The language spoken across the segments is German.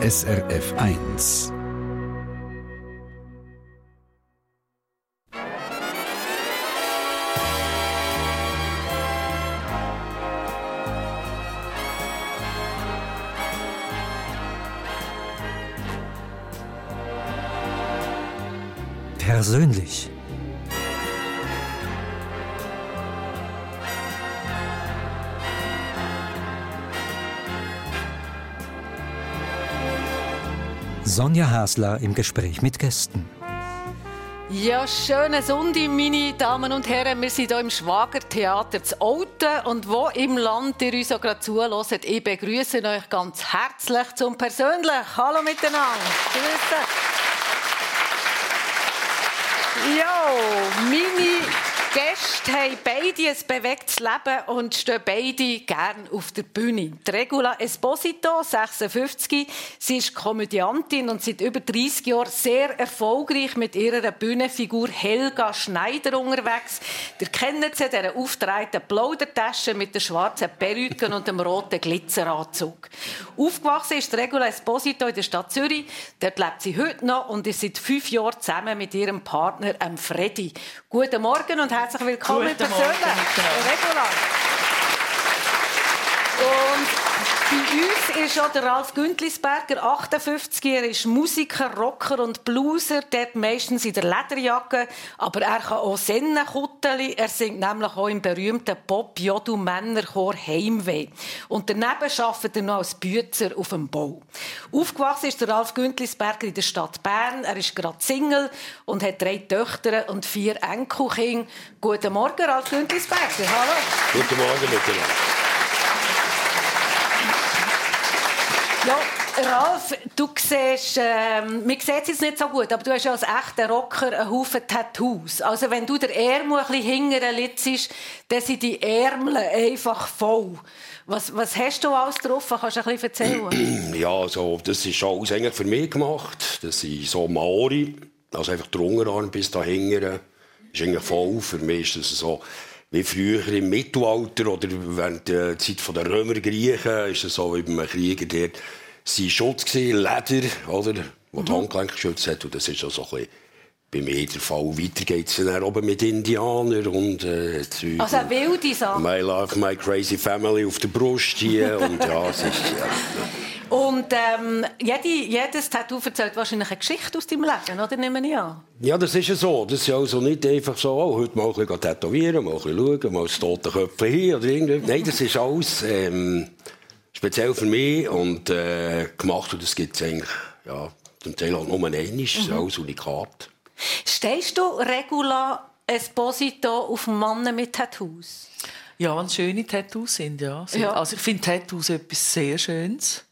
SRF 1. Persönlich. Sonja Hasler im Gespräch mit Gästen. Ja, schönen Sonntag, meine Damen und Herren. Wir sind hier im Schwagertheater zu Olten und wo im Land ihr uns auch gerade zuhört. Ich begrüße euch ganz herzlich zum Persönlich. Hallo miteinander. Grüße. Ja, meine Gäste haben beide ein bewegtes Leben und stehen beide gerne auf der Bühne. Die Regula Esposito, 56, sie ist Komödiantin und seit über 30 Jahren sehr erfolgreich mit ihrer Bühnenfigur Helga Schneider unterwegs. Ihr kennt sie, diese aufgetragenen Plaudertasche mit der schwarzen Perücke und dem roten Glitzeranzug. Aufgewachsen ist Regula Esposito in der Stadt Zürich. Dort lebt sie heute noch und ist seit fünf Jahren zusammen mit ihrem Partner Freddy. Guten Morgen und herzlich willkommen Guten persönlich. Regula. Und bei uns ist auch der Ralf Güntlisberger, 58 Er ist Musiker, Rocker und Blueser, dort meistens in der Lederjacke. Aber er kann auch Sennenkutteli. Er singt nämlich auch im berühmten Pop-Jodu-Männerchor Heimweh. Und daneben arbeitet er noch als Bützer auf dem Bau. Aufgewachsen ist der Ralf Güntlisberger in der Stadt Bern. Er ist gerade Single und hat drei Töchter und vier Enkelkinder. Guten Morgen, Ralf Güntlisberger. Hallo. Guten Morgen miteinander. Ja, Ralf, du siehst, ähm, man sieht es jetzt nicht so gut, aber du hast ja als echter Rocker einen Haufen Tattoos. Also wenn du der Ärmel ein bisschen hinterher litzest, dann sind die Ärmel einfach voll. Was, was hast du alles drauf? Kannst du ein bisschen erzählen? Ja, also, das ist alles eigentlich für mich gemacht. Das sind so Maori, also einfach der Unterarm bis da hinten ist eigentlich voll. Für mich ist das so wie früher im Mittelalter oder während der Zeit der Römer, Griechen, ist es so wie beim Krieger dort. Sie Schutz gewesen, Leder, oder? Wo die Handgelenke geschützt hat. Und das ist auch so ein bisschen bei mir der Fall. Weiter geht es dann oben mit Indianern und äh, Zeug. Also wilde Sachen. My Love, My Crazy Family auf der Brust hier. und ja, es ist... Ja. Und ähm, jede, jedes Tattoo erzählt wahrscheinlich eine Geschichte aus deinem Leben, oder? Nehme ich an. Ja, das ist ja so. Das ist ja also nicht einfach so, oh, heute mal ein bisschen tätowieren, mal ein bisschen schauen, mal das tote Köpfe hier oder irgendwie. Nein, das ist alles ähm, speziell für mich und äh, gemacht und das gibt es eigentlich, ja, zum Teil auch nur einmal. Das ist alles Unikat. Stehst du Regula Esposito auf Männer mit Tattoos? Ja, wenn es schöne Tattoos sind, ja. Sind- Ja. Also ich finde Tattoos etwas sehr Schönes.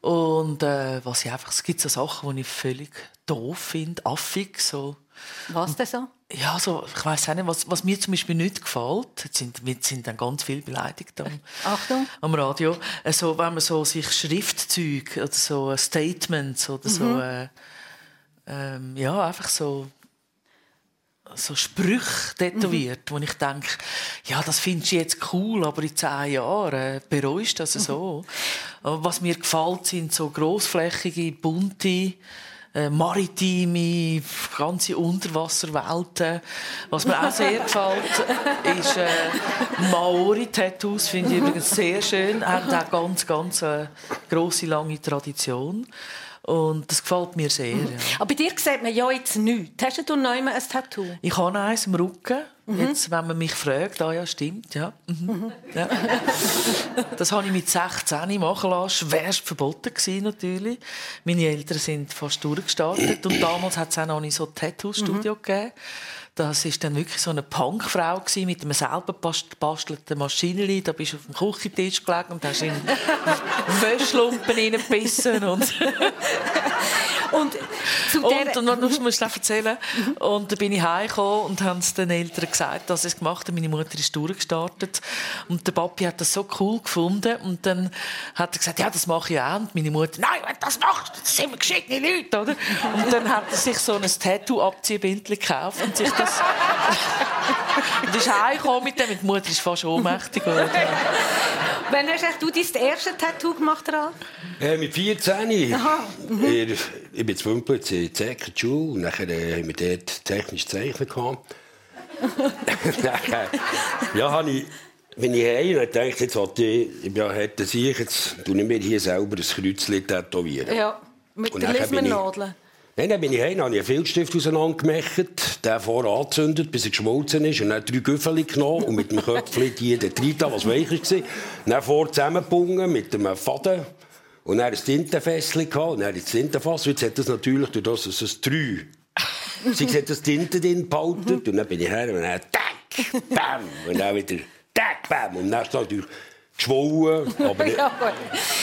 Und äh, was ich einfach, es gibt so Sachen, die ich völlig doof finde, affig, so. Was denn so? Ja, so, ich weiß auch nicht, was, was mir zum Beispiel nicht gefällt, jetzt sind, wir sind dann ganz viel beleidigt am, Achtung. am Radio, also, wenn man so sich Schriftzüge oder so äh, Statements oder so, äh, ähm, ja, einfach so so Sprüche tätowiert, wo ich denke, ja, das findest du jetzt cool, aber in zehn Jahren äh, bereust du das so. Aber Was mir gefällt, sind so grossflächige, bunte, äh, maritime, ganze Unterwasserwelten. Was mir auch sehr gefällt, ist äh, Maori-Tattoos, finde ich übrigens sehr schön. Haben auch ganz, ganz äh, grosse, lange Tradition. Und das gefällt mir sehr. Ja. Aber bei dir sieht man ja jetzt nichts. Hast du noch immer ein Tattoo? Ich habe eins im Rücken. Jetzt, wenn man mich fragt, ah ja, stimmt, ja. Mhm. ja. Das habe ich mit 16 machen lassen. Schwerst verboten gewesen, natürlich. Meine Eltern sind fast durchgestartet. Und damals hat es auch noch nicht so ein Tattoo-Studio gegeben. Das war dann wirklich so eine Punkfrau gewesen, mit einem selber bast- gebastelten Maschinenli. Da bist du auf dem Küchentisch gelegen und hast in Wäschlumpen reingebissen. Und Und und, und dann muss ich erzählen. Und dann bin ich heimgekommen und habe es den Eltern gesagt, dass ich es gemacht habe. Meine Mutter ist durchgestartet. Und der Papi hat das so cool gefunden. Und dann hat er gesagt, ja, das mache ich auch. Und meine Mutter, nein, wenn das machst, das sind wir geschickte Leute, oder? Und dann hat er sich so ein Tattoo-Abziehbindchen gekauft und sich das... und ist heimgekommen mit dem. Die Mutter ist fast ohnmächtig. Wann hast du dein erste Tattoo gemacht, Ralf? Äh, mit 14. Aha. Mhm. Ich, ich bin zu in Zecker die Schule. Und nachher äh, haben wir dort technisch Zeichnen gehabt. nachher, ja, habe ich, bin ich heim und dachte, jetzt wollte ich, ich ja hätte sich, jetzt tue ich mir hier selber ein Kreuzchen tätowieren. Ja, mit der ich- Lismernadel. Nein, dann bin ich heim, habe ich einen Filzstift auseinandergemacht, den vorher angezündet, bis er geschmolzen ist, und dann drei Güffeli genommen und mit dem Köpfchen die dort rein, was weicher war. Dann vor zusammengebunden mit einem Faden und dann ein Tintenfässchen gehabt und dann ins Tintenfass. Jetzt hat das natürlich durch das es drei. Sie hat das Tinte drin behalten und dann bin ich her und dann tack, bam, und dann wieder tack, bam. Und dann natürlich geschwollen, aber Ja.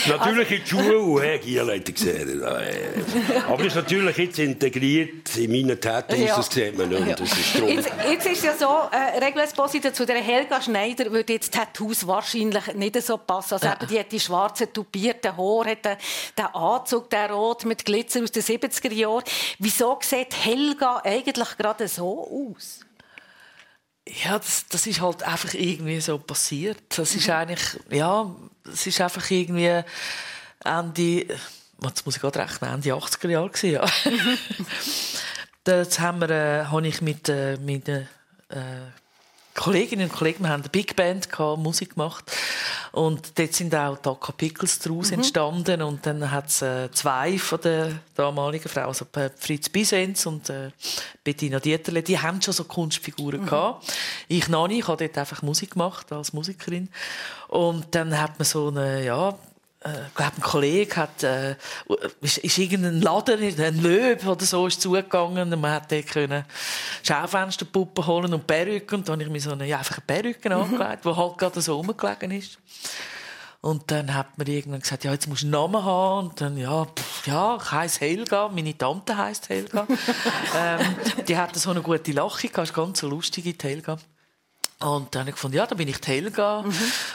Natürlich in die Schule, und hey, Giel hat er gesehen. Aber das ist natürlich jetzt integriert in meinen Tattoos, Ja. das sieht man nicht. Das ist. Jetzt, jetzt ist ja so, äh, Regel Esposito, zu der Helga Schneider würde jetzt Tattoos wahrscheinlich nicht so passen. Also eben, die hat die schwarzen, tupierten Haare, hat den, den Anzug, den Rot mit Glitzer aus den 70er Jahren. Wieso sieht Helga eigentlich gerade so aus? Ja, das, das ist halt einfach irgendwie so passiert. Das ist eigentlich, ja, es ist einfach irgendwie Ende, jetzt muss ich gerade rechnen, Ende 80er Jahre gewesen, ja. Dort haben wir, äh, habe ich mit, äh, mit äh, Kolleginnen und Kollegen, wir haben eine Big Band gehabt, Musik gemacht. Und dort sind auch die Pickles daraus entstanden. Und dann hat es äh, zwei von der damaligen Frauen, also äh, Fritz Bisens und äh, Bettina Dieterle, die haben schon so Kunstfiguren gehabt. Ich noch nicht, ich habe dort einfach Musik gemacht als Musikerin. Und dann hat man so eine, ja, ich glaube, ein Kollege hat, äh, ist, ist irgendein Laden, ein Löb oder so, ist zugegangen und man hat dort können Schaufensterpuppen holen und Perücken und dann habe ich mir so eine, ja, einfach eine Perücke angelegt, die halt gerade so rumgelegen ist. Und dann hat man irgendwann gesagt, ja, jetzt musst du einen Namen haben. Und dann, ja, pff, ja, ich heisse Helga. Meine Tante heisst Helga. ähm, die hatte so eine gute Lache ist ganz so lustige, die Helga. Und dann habe ich gefunden, ja, dann bin ich die Helga.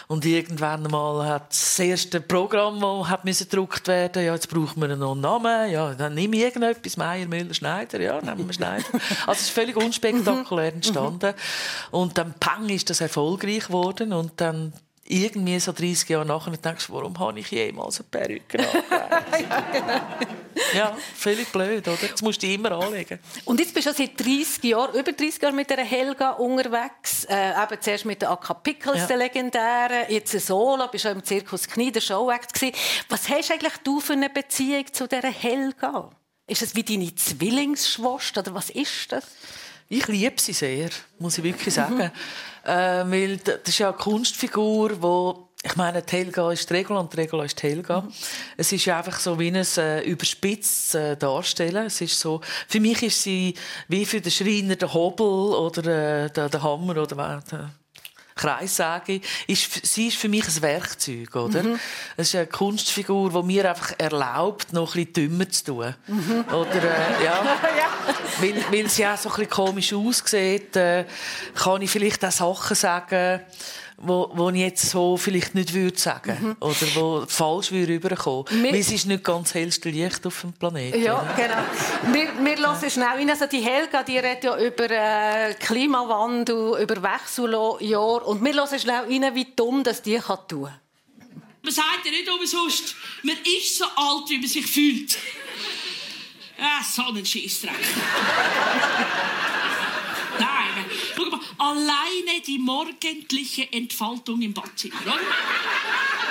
Und irgendwann mal hat das erste Programm, das hat gedruckt werden, ja, jetzt braucht man noch einen Namen. Ja, dann nehme ich irgendetwas, Meier, Müller, Schneider. Ja, nehmen wir Schneider. Also es ist völlig unspektakulär entstanden. Und dann, pang, ist das erfolgreich geworden. Und dann irgendwie so 30 Jahre nachher denkst du, warum habe ich jemals eine Perücke ja, völlig blöd, oder? Jetzt musst du immer anlegen. Und jetzt bist du seit 30 Jahren, über 30 Jahren mit der Helga unterwegs. Äh, eben zuerst mit der Akka Pickles, Ja. der legendären, jetzt ein Solo, bist auch im Zirkus Knie, der Showact gewesen. Was hast eigentlich du für eine Beziehung zu dieser Helga? Ist das wie deine Zwillingsschwester oder was ist das? Ich liebe sie sehr, muss ich wirklich sagen. Äh, weil das ist ja eine Kunstfigur, wo ich meine, die Helga ist die Regula und die Regula ist die Helga. Es ist ja einfach so wie ein äh, überspitztes äh, Darstellen. Es ist so, für mich ist sie wie für den Schreiner der Hobel oder äh, der, der Hammer oder was, der Kreissäge. Ist, sie ist für mich ein Werkzeug, oder? Es ist eine Kunstfigur, die mir einfach erlaubt, noch ein bisschen dümmer zu tun. Oder, äh, ja. Weil, weil sie auch so ein bisschen komisch aussieht, äh, kann ich vielleicht auch Sachen sagen, wo, wo ich jetzt so vielleicht nicht würde sagen oder wo falsch würde rüberkommen. Wir- Weil es ist nicht ganz hellste Licht auf dem Planeten. Ja, oder? genau. Wir, wir hören schnell rein. Also die Helga, die redet ja über äh, Klimawandel, über Wechseljahr. Und wir hören schnell rein, wie dumm das die kann tun Man sagt ja nicht umsonst, man ist so alt, wie man sich fühlt. Ja, so ein Scheissdreck. Nein, schau mal, alleine die morgendliche Entfaltung im Badzimmer, oder?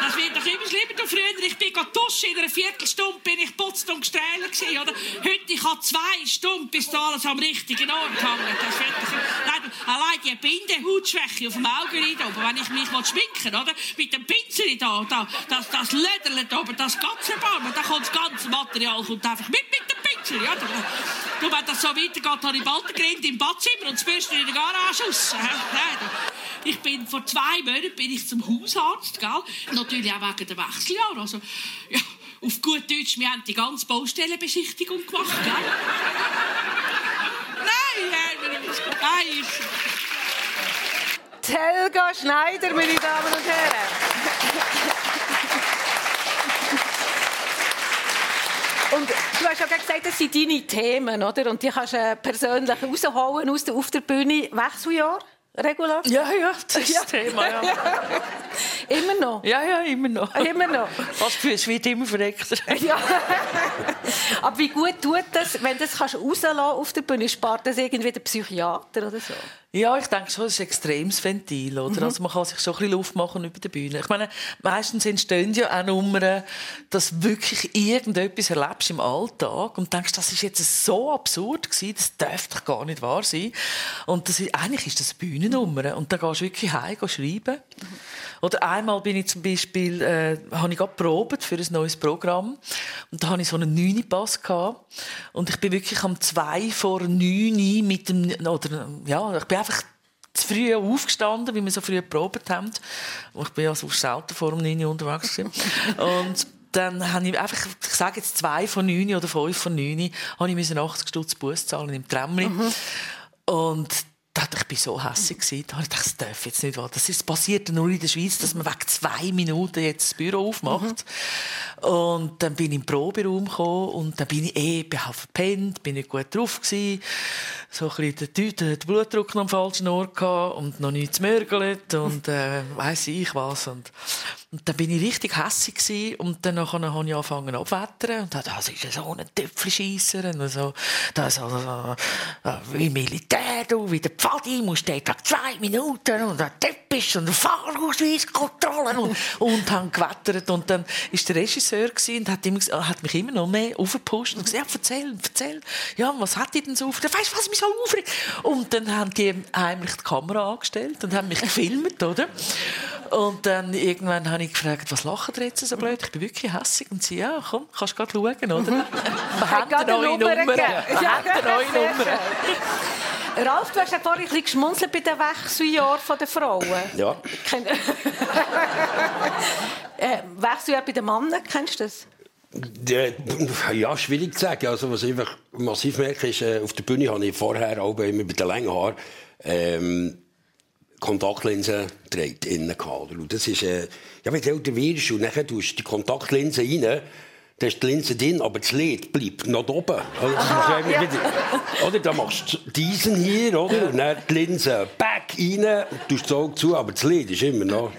Das wird doch immer schlimmer. Du, früher, ich bin duschen, in einer Viertelstunde bin ich putzt und oder? Heute, ich habe zwei Stunden, bis da alles am richtigen Ort hängt. Das wird doch... Nein, allein die Bindehautschwäche auf dem Augenlid oben, wenn ich mich schminken oder? Mit dem Pinsel da, da das, das Lederlet oben, das ganze Barmen, da kommt das ganze Material kommt einfach mit mit dem Pinsel, ja? Du, wenn das so weitergeht, habe ich bald Grind im Badzimmer und das Bürsten in der Garage raus. Ich bin vor zwei Monaten bin ich zum Hausarzt, gell? Auch wegen der Wechseljahr. Also, ja, auf gut Deutsch, wir haben die ganze Baustellenbesichtigung gemacht, gell? Nein, äh, nein, ich... Die Helga Schneider, meine Damen und Herren. Und du hast ja gerade gesagt, das sind deine Themen, oder? Und die kannst du äh, persönlich rausholen aus der, auf der Bühne. Wechseljahr? Regula? Ja, ja, das ist das Thema, ja. Immer noch? Ja, ja, immer noch. Immer noch? Fast für es wird immer verreckter. Ja. Aber wie gut tut das, wenn du das kannst rauslassen auf der Bühne? Spart das irgendwie der Psychiater oder so? Ja, ich denke schon, es ist ein extremes Ventil. Oder? Also man kann sich schon ein bisschen Luft machen über der Bühne. Ich meine, meistens entstehen ja auch Nummern, dass du wirklich irgendetwas erlebst im Alltag und denkst, das ist jetzt so absurd gewesen, das darf doch gar nicht wahr sein. Und das ist, eigentlich ist das eine Bühnennummer. Und da gehst du wirklich heim schreiben. Oder einmal bin ich zum Beispiel, äh, habe ich gerade für ein neues Programm. Und da hatte ich so einen 9 Pass gehabt. Und ich bin wirklich am 2 vor 9 mit dem, oder, ja, ich bin einfach zu früh aufgestanden, wie wir so früh probiert haben. Und ich bin ja so selten vor dem 9 Uhr unterwegs gewesen. Und dann habe ich einfach, ich sage jetzt zwei von neun oder fünf von neun, habe ich 80 Stutz Bus zahlen im Tramli. Und ich bin so hässlich gewesen. Da habe ich das darf jetzt nicht wahr. Das ist passiert nur in der Schweiz, dass man wegen zwei Minuten jetzt das Büro aufmacht. Mhm. Und dann bin ich im Proberaum gekommen und dann bin ich eh, bin halt verpennt, bin nicht gut drauf gewesen. So ein bisschen den, den Blutdruck noch am falschen Ort gehabt und noch nichts mörgelt und, äh, weiss ich was. Und, und dann bin ich richtig hässlich und dann habe ich angefangen abwettern und dachte, das ist so ein Töpfelscheisser und so, das also, wie Militär, du, wie der Pfadi, musst du Tag zwei Minuten und ein Teppich und eine Fahrausweiskontrolle und, und haben gewettert und dann ist der Regisseur und hat, immer, hat mich immer noch mehr aufgepusht und gesagt, ja, erzähl, erzähl, ja, was hat die denn so auf, weißt du, was so aufregt? Und dann haben die heimlich die Kamera angestellt und haben mich gefilmt, oder? Und dann irgendwann habe ich gefragt, was lachen die jetzt so blöd? Ich bin wirklich hässlich. Und sie, ja, komm, kannst du gerade schauen, oder? Wir haben eine neue Nummer. Wir haben eine neue Nummer. Ralf, du hast ja vorhin ein bisschen geschmunzelt bei den Wechseljahren der Frauen. Ja. äh, Wechseljahr bei den Männern, kennst du das? Ja, schwierig zu sagen. Also, was ich einfach massiv merke, ist, äh, auf der Bühne habe ich vorher auch immer bei den langen Haaren ähm, Kontaktlinsen trägt innen gehabt. Und das ist, äh, ja, wenn du älter wirst und dann tust du die Kontaktlinse rein, dann ist die Linse drin, aber das Lid bleibt noch oben. Also, Aha, ja. wieder, oder, dann machst du diesen hier, oder? Und dann die Linse back rein, tust das Auge zu, aber das Lid ist immer noch.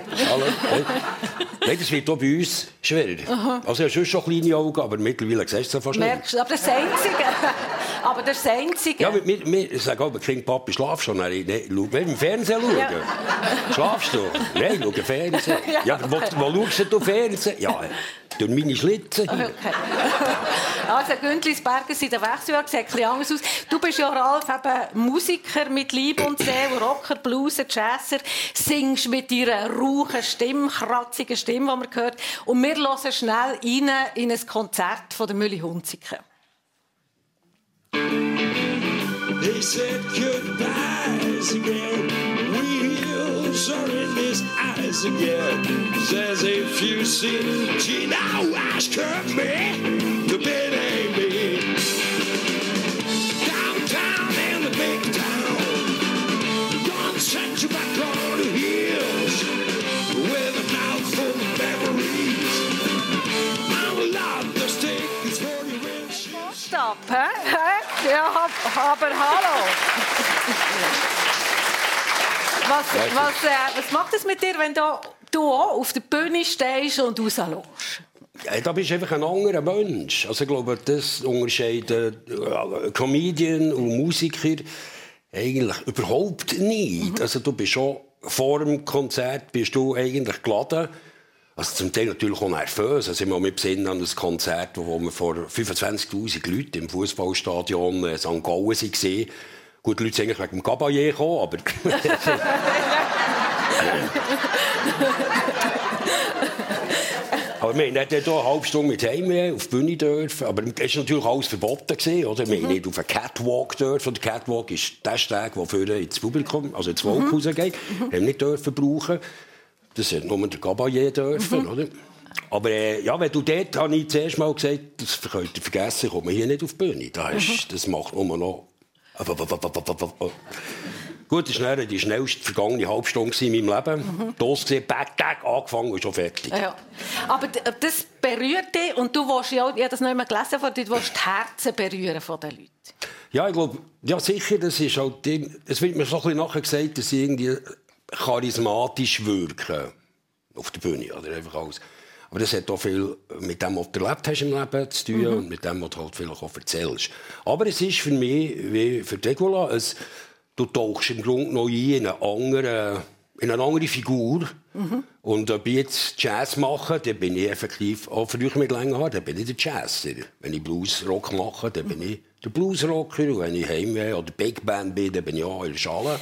Nein, das wird auch bei uns schwerer. Aha. Also ich habe schon kleine Augen, aber mittlerweile siehst du es fast Merkst du, aber das Einzige. Aber das Einzige. Ja, wir, wir sagen auch, Kind, Papi, schlaf schon. Nein, nein, schau, wenn im Fernsehen schauen. Ja. Schlafst du? Nein, schau Fernsehen. ja, ja aber wo, wo schaust du Fernsehen? Ja, durch meine Schlitze hier. Okay. also Güntlisberger sind der Wechseljahr, sieht etwas anders aus. Du bist ja, Ralf, eben Musiker mit Liebe und Seele, Rocker, Blues, Jazzer, singst mit deiner rauchen Stimme, kratzigen Stimme, die man hört. Und wir hören schnell rein in ein Konzert von der Mülli Hunziker. They said goodbyes again. Wheels are in his eyes again. Says if you see Gina Wash come me, the bed ain't me. Downtown in the big town, gonna send you back on the hills with a mouthful of memories. I'm allowed to take this for your windshield. Stop, huh? Aber hallo. Was, was, äh, was macht es mit dir, wenn du, du auch auf der Bühne stehst und rausschaust? Ja, da bist du einfach ein anderer Mensch. Also ich glaube, das unterscheidet äh, Comedian und Musiker eigentlich überhaupt nicht. Mhm. Also du bist schon vor dem Konzert bist du eigentlich geladen also zum Teil natürlich auch nervös. Also ich muss mich besinnen an ein Konzert, wo wir vor 25'000 Leuten im Fußballstadion äh, St. Gallen waren. Gut, die Leute sind eigentlich wegen dem Caballé gekommen, aber... Aber wir hatten hier eine halbe Stunde mit Heim auf die Bühne dürfen. Aber es war natürlich alles verboten. Gewesen, oder? Wir mhm. nicht auf einen Catwalk dürfen. Der Catwalk ist der Steg, der vorne ins Publikum, also ins Volk mhm. rausgeht. Mhm. Haben nicht dürfen brauchen. Das hat nur der Caballé dürfen, mhm. oder? Aber äh, ja, wenn du dort, habe ich zuerst mal gesagt, das könnt ihr vergessen, kommt man hier nicht auf die Bühne. Das, ist, mhm. das macht nur noch... Gut, das war die schnellste vergangene Halbstunde in meinem Leben. Mhm. Das gesehen, back, back, angefangen und schon fertig. Ja. Aber das berührt dich und du willst ja, ich habe das noch einmal gelesen, du willst die Herzen berühren von den Leuten. Ja, ich glaube, ja sicher, das ist halt, es wird mir so ein bisschen nachher gesagt, dass sie irgendwie charismatisch wirken auf der Bühne oder einfach alles. Aber das hat auch viel mit dem, was du erlebt hast im Leben zu tun mhm. und mit dem, was du halt vielleicht auch erzählst. Aber es ist für mich, wie für Degola, es, du tauchst im Grunde noch in eine andere, in eine andere Figur. Mhm. Und ob ich jetzt Jazz mache, dann bin ich effektiv, auch früher mit länger Haaren, dann bin ich der Jazzer. Wenn ich Bluesrock mache, dann bin ich der Bluesrocker. Und wenn ich Heimweh oder Big Band bin, dann bin ich auch in der Schale.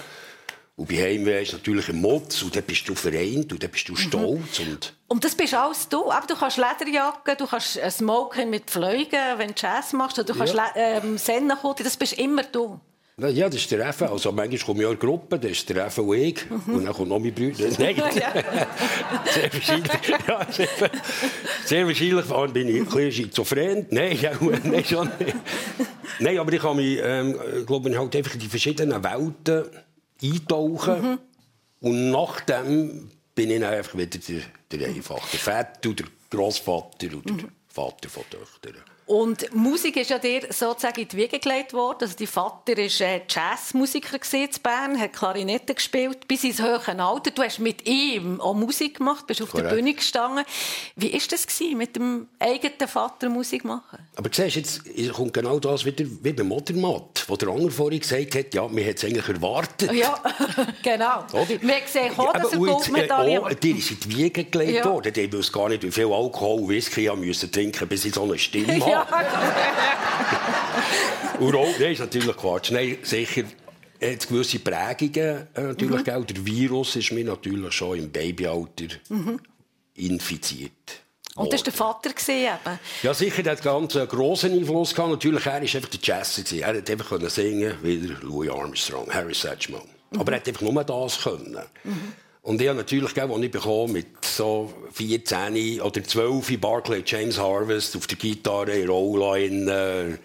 Und bei Heimweh ist natürlich ein Motz und dann bist du vereint und dann bist du mhm. stolz. Mhm. Und, und das bist alles du. Aber du kannst Lederjacke, du kannst Smoking mit Fleugen, wenn du Jazz machst, oder du kannst ja. ähm, Sennenkotte, das bist immer du. Ja, das ist der Effe. Also manchmal komme ich auch in Gruppe, das ist der Effe und ich. Mhm. Und dann kommt noch mein Bruder. Nein, sehr wahrscheinlich. Ja, sehr, sehr wahrscheinlich bin ich ein bisschen schizophren. Nein, ja, nein, schon nicht. Nein, aber ich kann mich, ähm, glaube ich, halt einfach in die verschiedenen Welten eintauchen. Mhm. Und nachdem bin ich einfach wieder der, der einfache Vater, der Großvater oder mhm. Vater von Töchtern. Und Musik ist ja dir sozusagen in die Wiege gelegt worden. Also dein Vater war äh, Jazzmusiker in Bern, hat Klarinette gespielt bis ins hohe Alter. Du hast mit ihm auch Musik gemacht, bist auf Correct. der Bühne gestanden. Wie war das gewesen, mit dem eigenen Vater Musik machen? Aber siehst, jetzt kommt genau das wieder wie beim Modermatt, wo der andere vorhin gesagt hat, ja, man hat es eigentlich erwartet. Ja, genau. Oder? Wir sehen auch, dass er Goldmedaille hat. Dir ist in die Wiege gelegt ja. worden. Die wusste gar nicht, wie viel Alkohol und Whisky ich müssen trinken bis ich so eine Stimme. Ja. und Rauch, nein, ist natürlich Quatsch. Nein, sicher hat gewisse Prägungen. Äh, natürlich, mhm. Der Virus ist mir natürlich schon im Babyalter mhm. infiziert. Und das war der Vater eben? Ja, sicher, der hat ganz einen grossen Einfluss gehabt. Natürlich, er war einfach der Jazzer. Er konnte einfach singen wie Louis Armstrong, Harry Satchman. Mhm. Aber er hat einfach nur das können. Mhm. Und ich habe natürlich, als ich bekomme, mit so 14 oder 12 Barclay James Harvest auf der Gitarre, Rollline, äh,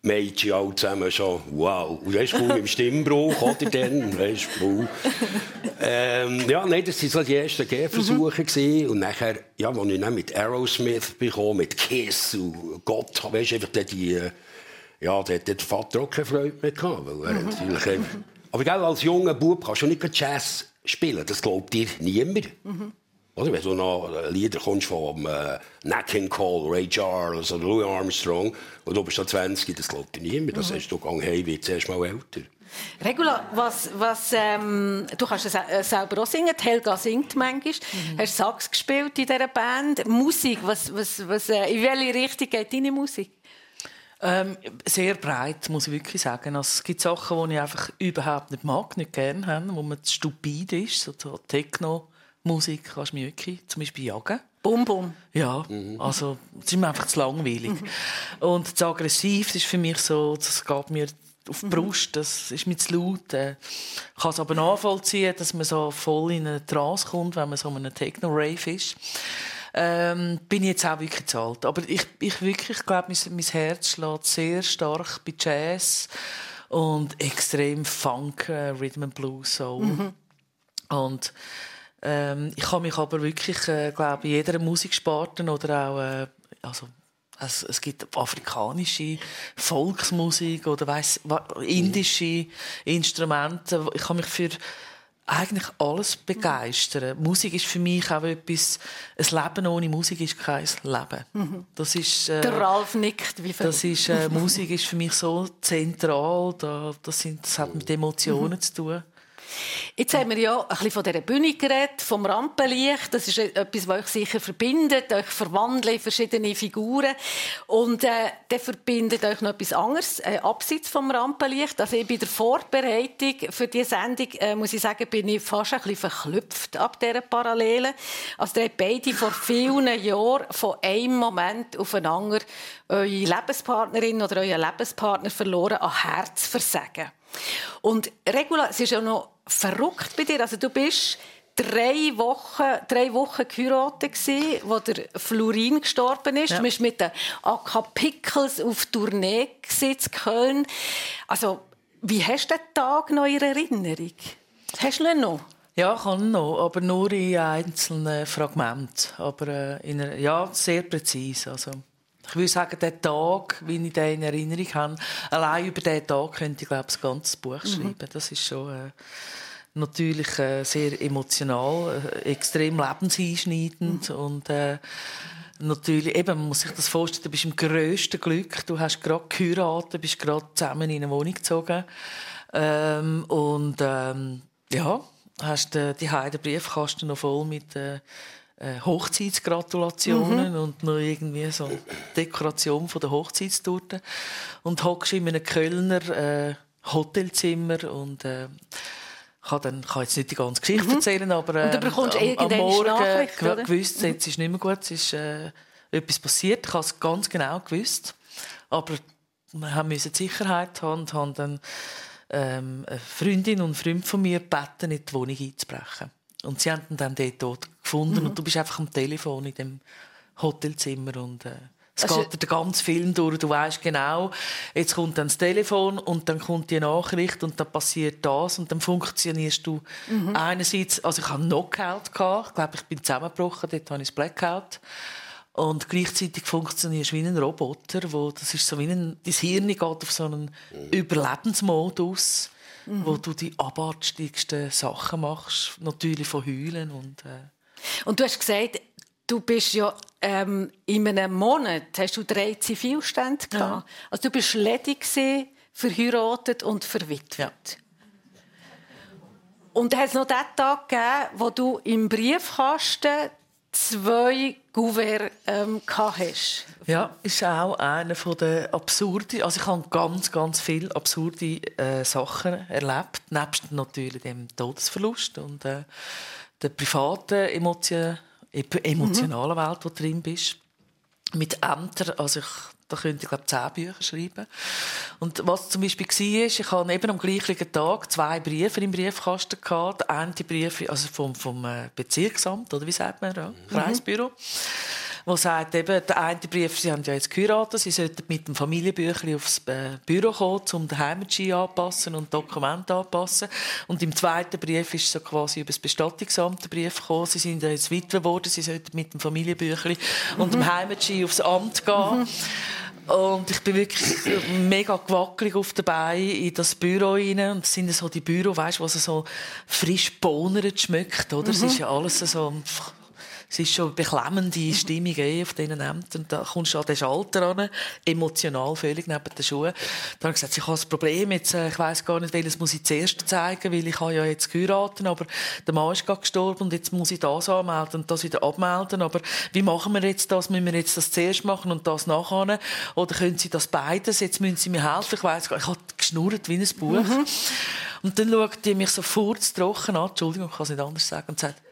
Mädchen all zusammen schon, wow. Und weißt du, mit dem Stimmbruch, oder dann, weißt du, ähm, Ja, nein, das waren so die ersten Gehversuche. Mhm. Und nachher, ja, als ich dann mit Aerosmith bekomme, mit Kiss und Gott, weißt du, einfach die, äh, ja, da hat der Vater auch keine Freude mehr gehabt, weil er mhm. natürlich, aber gell, als junger Bub kannst du nicht Jazz spielen. Das glaubt dir niemand. Mhm. Oder wenn du noch Lieder kommst von äh, Nat King Cole, Ray Charles oder Louis Armstrong und du bist da 20, das glaubt dir niemand. Das mhm. heißt, du gehst, hey, wird zuerst mal älter. Regula, was, was, ähm, du kannst äh, selber auch singen. Helga singt manchmal. Mhm. Hast Sax gespielt in dieser Band. Musik, was, was, was, äh, in welche Richtung geht deine Musik? Ähm, sehr breit, muss ich wirklich sagen. Also, es gibt Sachen, die ich einfach überhaupt nicht mag, nicht gerne habe, wo man stupid ist. So Techno-Musik kannst du mir wirklich zum Beispiel jagen. Bum, bum. Ja, mhm. also es ist mir einfach zu langweilig. Mhm. Und zu aggressiv das ist für mich so, das geht mir auf die Brust, das ist mir zu laut. Äh, ich kann es aber nachvollziehen, dass man so voll in eine Trance kommt, wenn man so in einem Techno-Rave ist ähm, bin ich jetzt auch wirklich zu alt. Aber ich, ich wirklich glaube, mein, mein Herz schlägt sehr stark bei Jazz und extrem Funk, äh, Rhythm and Blues, Soul. Mhm. Und ähm, ich kann mich aber wirklich, äh, glaube in jeder Musiksparte oder auch, äh, also es, es, gibt afrikanische Volksmusik oder weiss, indische Instrumente. Ich kann mich für eigentlich alles begeistern. Mhm. Musik ist für mich auch etwas, ein Leben ohne Musik ist kein Leben. Mhm. Das ist, äh, Der Ralf nickt. Wie das ist, äh, Musik ist für mich so zentral, da, das, sind, das hat mit Emotionen mhm. zu tun. Jetzt haben wir ja ein bisschen von dieser Bühne geredet, vom Rampenlicht. Das ist etwas, was euch sicher verbindet, euch verwandelt in verschiedene Figuren. Und äh, dann verbindet euch noch etwas anderes, äh, abseits vom Rampenlicht. Also bei der Vorbereitung für diese Sendung, äh, muss ich sagen, bin ich fast ein bisschen verklüpft ab dieser Parallelen. Also ihr beide vor vielen Jahren von einem Moment auf einen anderen eure Lebenspartnerin oder euren Lebenspartner verloren an Herzversagen. Und Regula, es ist ja noch verrückt bei dir. Also du bist drei Wochen, drei Wochen geheiratet gewesen, wo der Florin gestorben ist. Ja. Du bist mit den AK Pickles auf Tournee in Köln. Also, wie hast du den Tag noch in Erinnerung? Hast du ihn noch? Ja, kann noch, aber nur in einzelnen Fragmenten. Aber äh, in einer, ja, sehr präzise. Also. Ich würde sagen, der Tag, wie ich den in Erinnerung habe, allein über diesen Tag könnte ich, glaube ich, ein ganzes Buch mhm. schreiben. Das ist schon äh, natürlich äh, sehr emotional, äh, extrem lebenseinschneidend mhm. und äh, natürlich, eben, man muss sich das vorstellen, du bist im grössten Glück, du hast gerade geheiratet, bist gerade zusammen in eine Wohnung gezogen ähm, und ähm, ja, hast äh, die Heide Briefkasten noch voll mit äh, Hochzeitsgratulationen mhm. und noch irgendwie so eine Dekoration von der Hochzeitstorte und hockst in einem Kölner äh, Hotelzimmer und äh, kann dann kann jetzt nicht die ganze Geschichte mhm. erzählen, aber äh, am, am Morgen gew gewusst, mhm. jetzt ist nicht mehr gut, es ist äh, etwas passiert. Ich habe es ganz genau gewusst, aber wir müssen Sicherheit haben und haben dann ähm, eine Freundin und Freund von mir gebeten, in die Wohnung einzubrechen. Und sie haben ihn dann dort tot gefunden mhm. und du bist einfach am Telefon in dem Hotelzimmer und äh, es also, geht den ganzen Film durch. Du weißt genau, jetzt kommt dann das Telefon und dann kommt die Nachricht und dann passiert das und dann funktionierst du mhm. einerseits, also ich hatte einen Knockout, gehabt, ich glaube, ich bin zusammengebrochen, dort habe ich das Blackout. Und gleichzeitig funktionierst du wie ein Roboter, wo das ist so wie ein, dein Hirn geht auf so einen. Überlebensmodus, mhm. wo du die abartigsten Sachen machst, natürlich von Heulen und äh und du hast gesagt, du bist ja ähm, in einem Monat hast du drei Zivilstände ja. Also du bist ledig gewesen, verheiratet und verwitwet. Ja. Und es noch den Tag gegeben, wo du im Briefkasten zwei Gouverne ähm, hast. Ja, ist auch einer der absurden, also ich habe ganz, ganz viele absurde äh, Sachen erlebt, nebst natürlich dem Todesverlust und äh, der privaten Emotion, emotionalen mhm. Welt, wo du drin bist. Mit Ämtern, also ich, da könnte ich glaube zehn Bücher schreiben. Und was zum Beispiel war, ich hatte eben am gleichen Tag zwei Briefe im Briefkasten gehabt. Der eine Brief also vom, vom äh, Bezirksamt, oder wie sagt man, ja? Mhm. Kreisbüro. Mhm der sagt eben, der eine Brief, Sie haben ja jetzt geheiratet, Sie sollten mit dem Familienbüchlein aufs äh, Büro kommen, um den Heimatschein anpassen und Dokumente anpassen. Und im zweiten Brief ist so quasi über das Bestattungsamt der Brief gekommen, Sie sind ja jetzt Witwe geworden, Sie sollten mit dem Familienbüchlein mhm. und dem Heimatschein aufs Amt gehen. Mhm. Und ich bin wirklich mega gewackelig auf dabei in das Büro rein. Und das sind so die Büro, weißt, wo so frisch bonert schmeckt, oder? Es mhm. ist ja alles so es ist schon eine beklemmende Stimmung eh auf diesen Ämtern. Da kommst du an den Schalter an, emotional völlig neben den Schuhen. Dann habe ich gesagt, ich habe ein Problem, jetzt, äh, ich weiß gar nicht, welches muss ich zuerst zeigen, weil ich habe ja jetzt geheiratet, aber der Mann ist gerade gestorben und jetzt muss ich das anmelden und das wieder abmelden. Aber wie machen wir jetzt das? Müssen wir jetzt das zuerst machen und das nachher? Oder können Sie das beides? Jetzt müssen Sie mir helfen. Ich weiß gar nicht, ich habe geschnurrt wie ein Buch. Mhm. Und dann schaut die mich so furztrocken an, Entschuldigung, ich kann es nicht anders sagen, und sagt,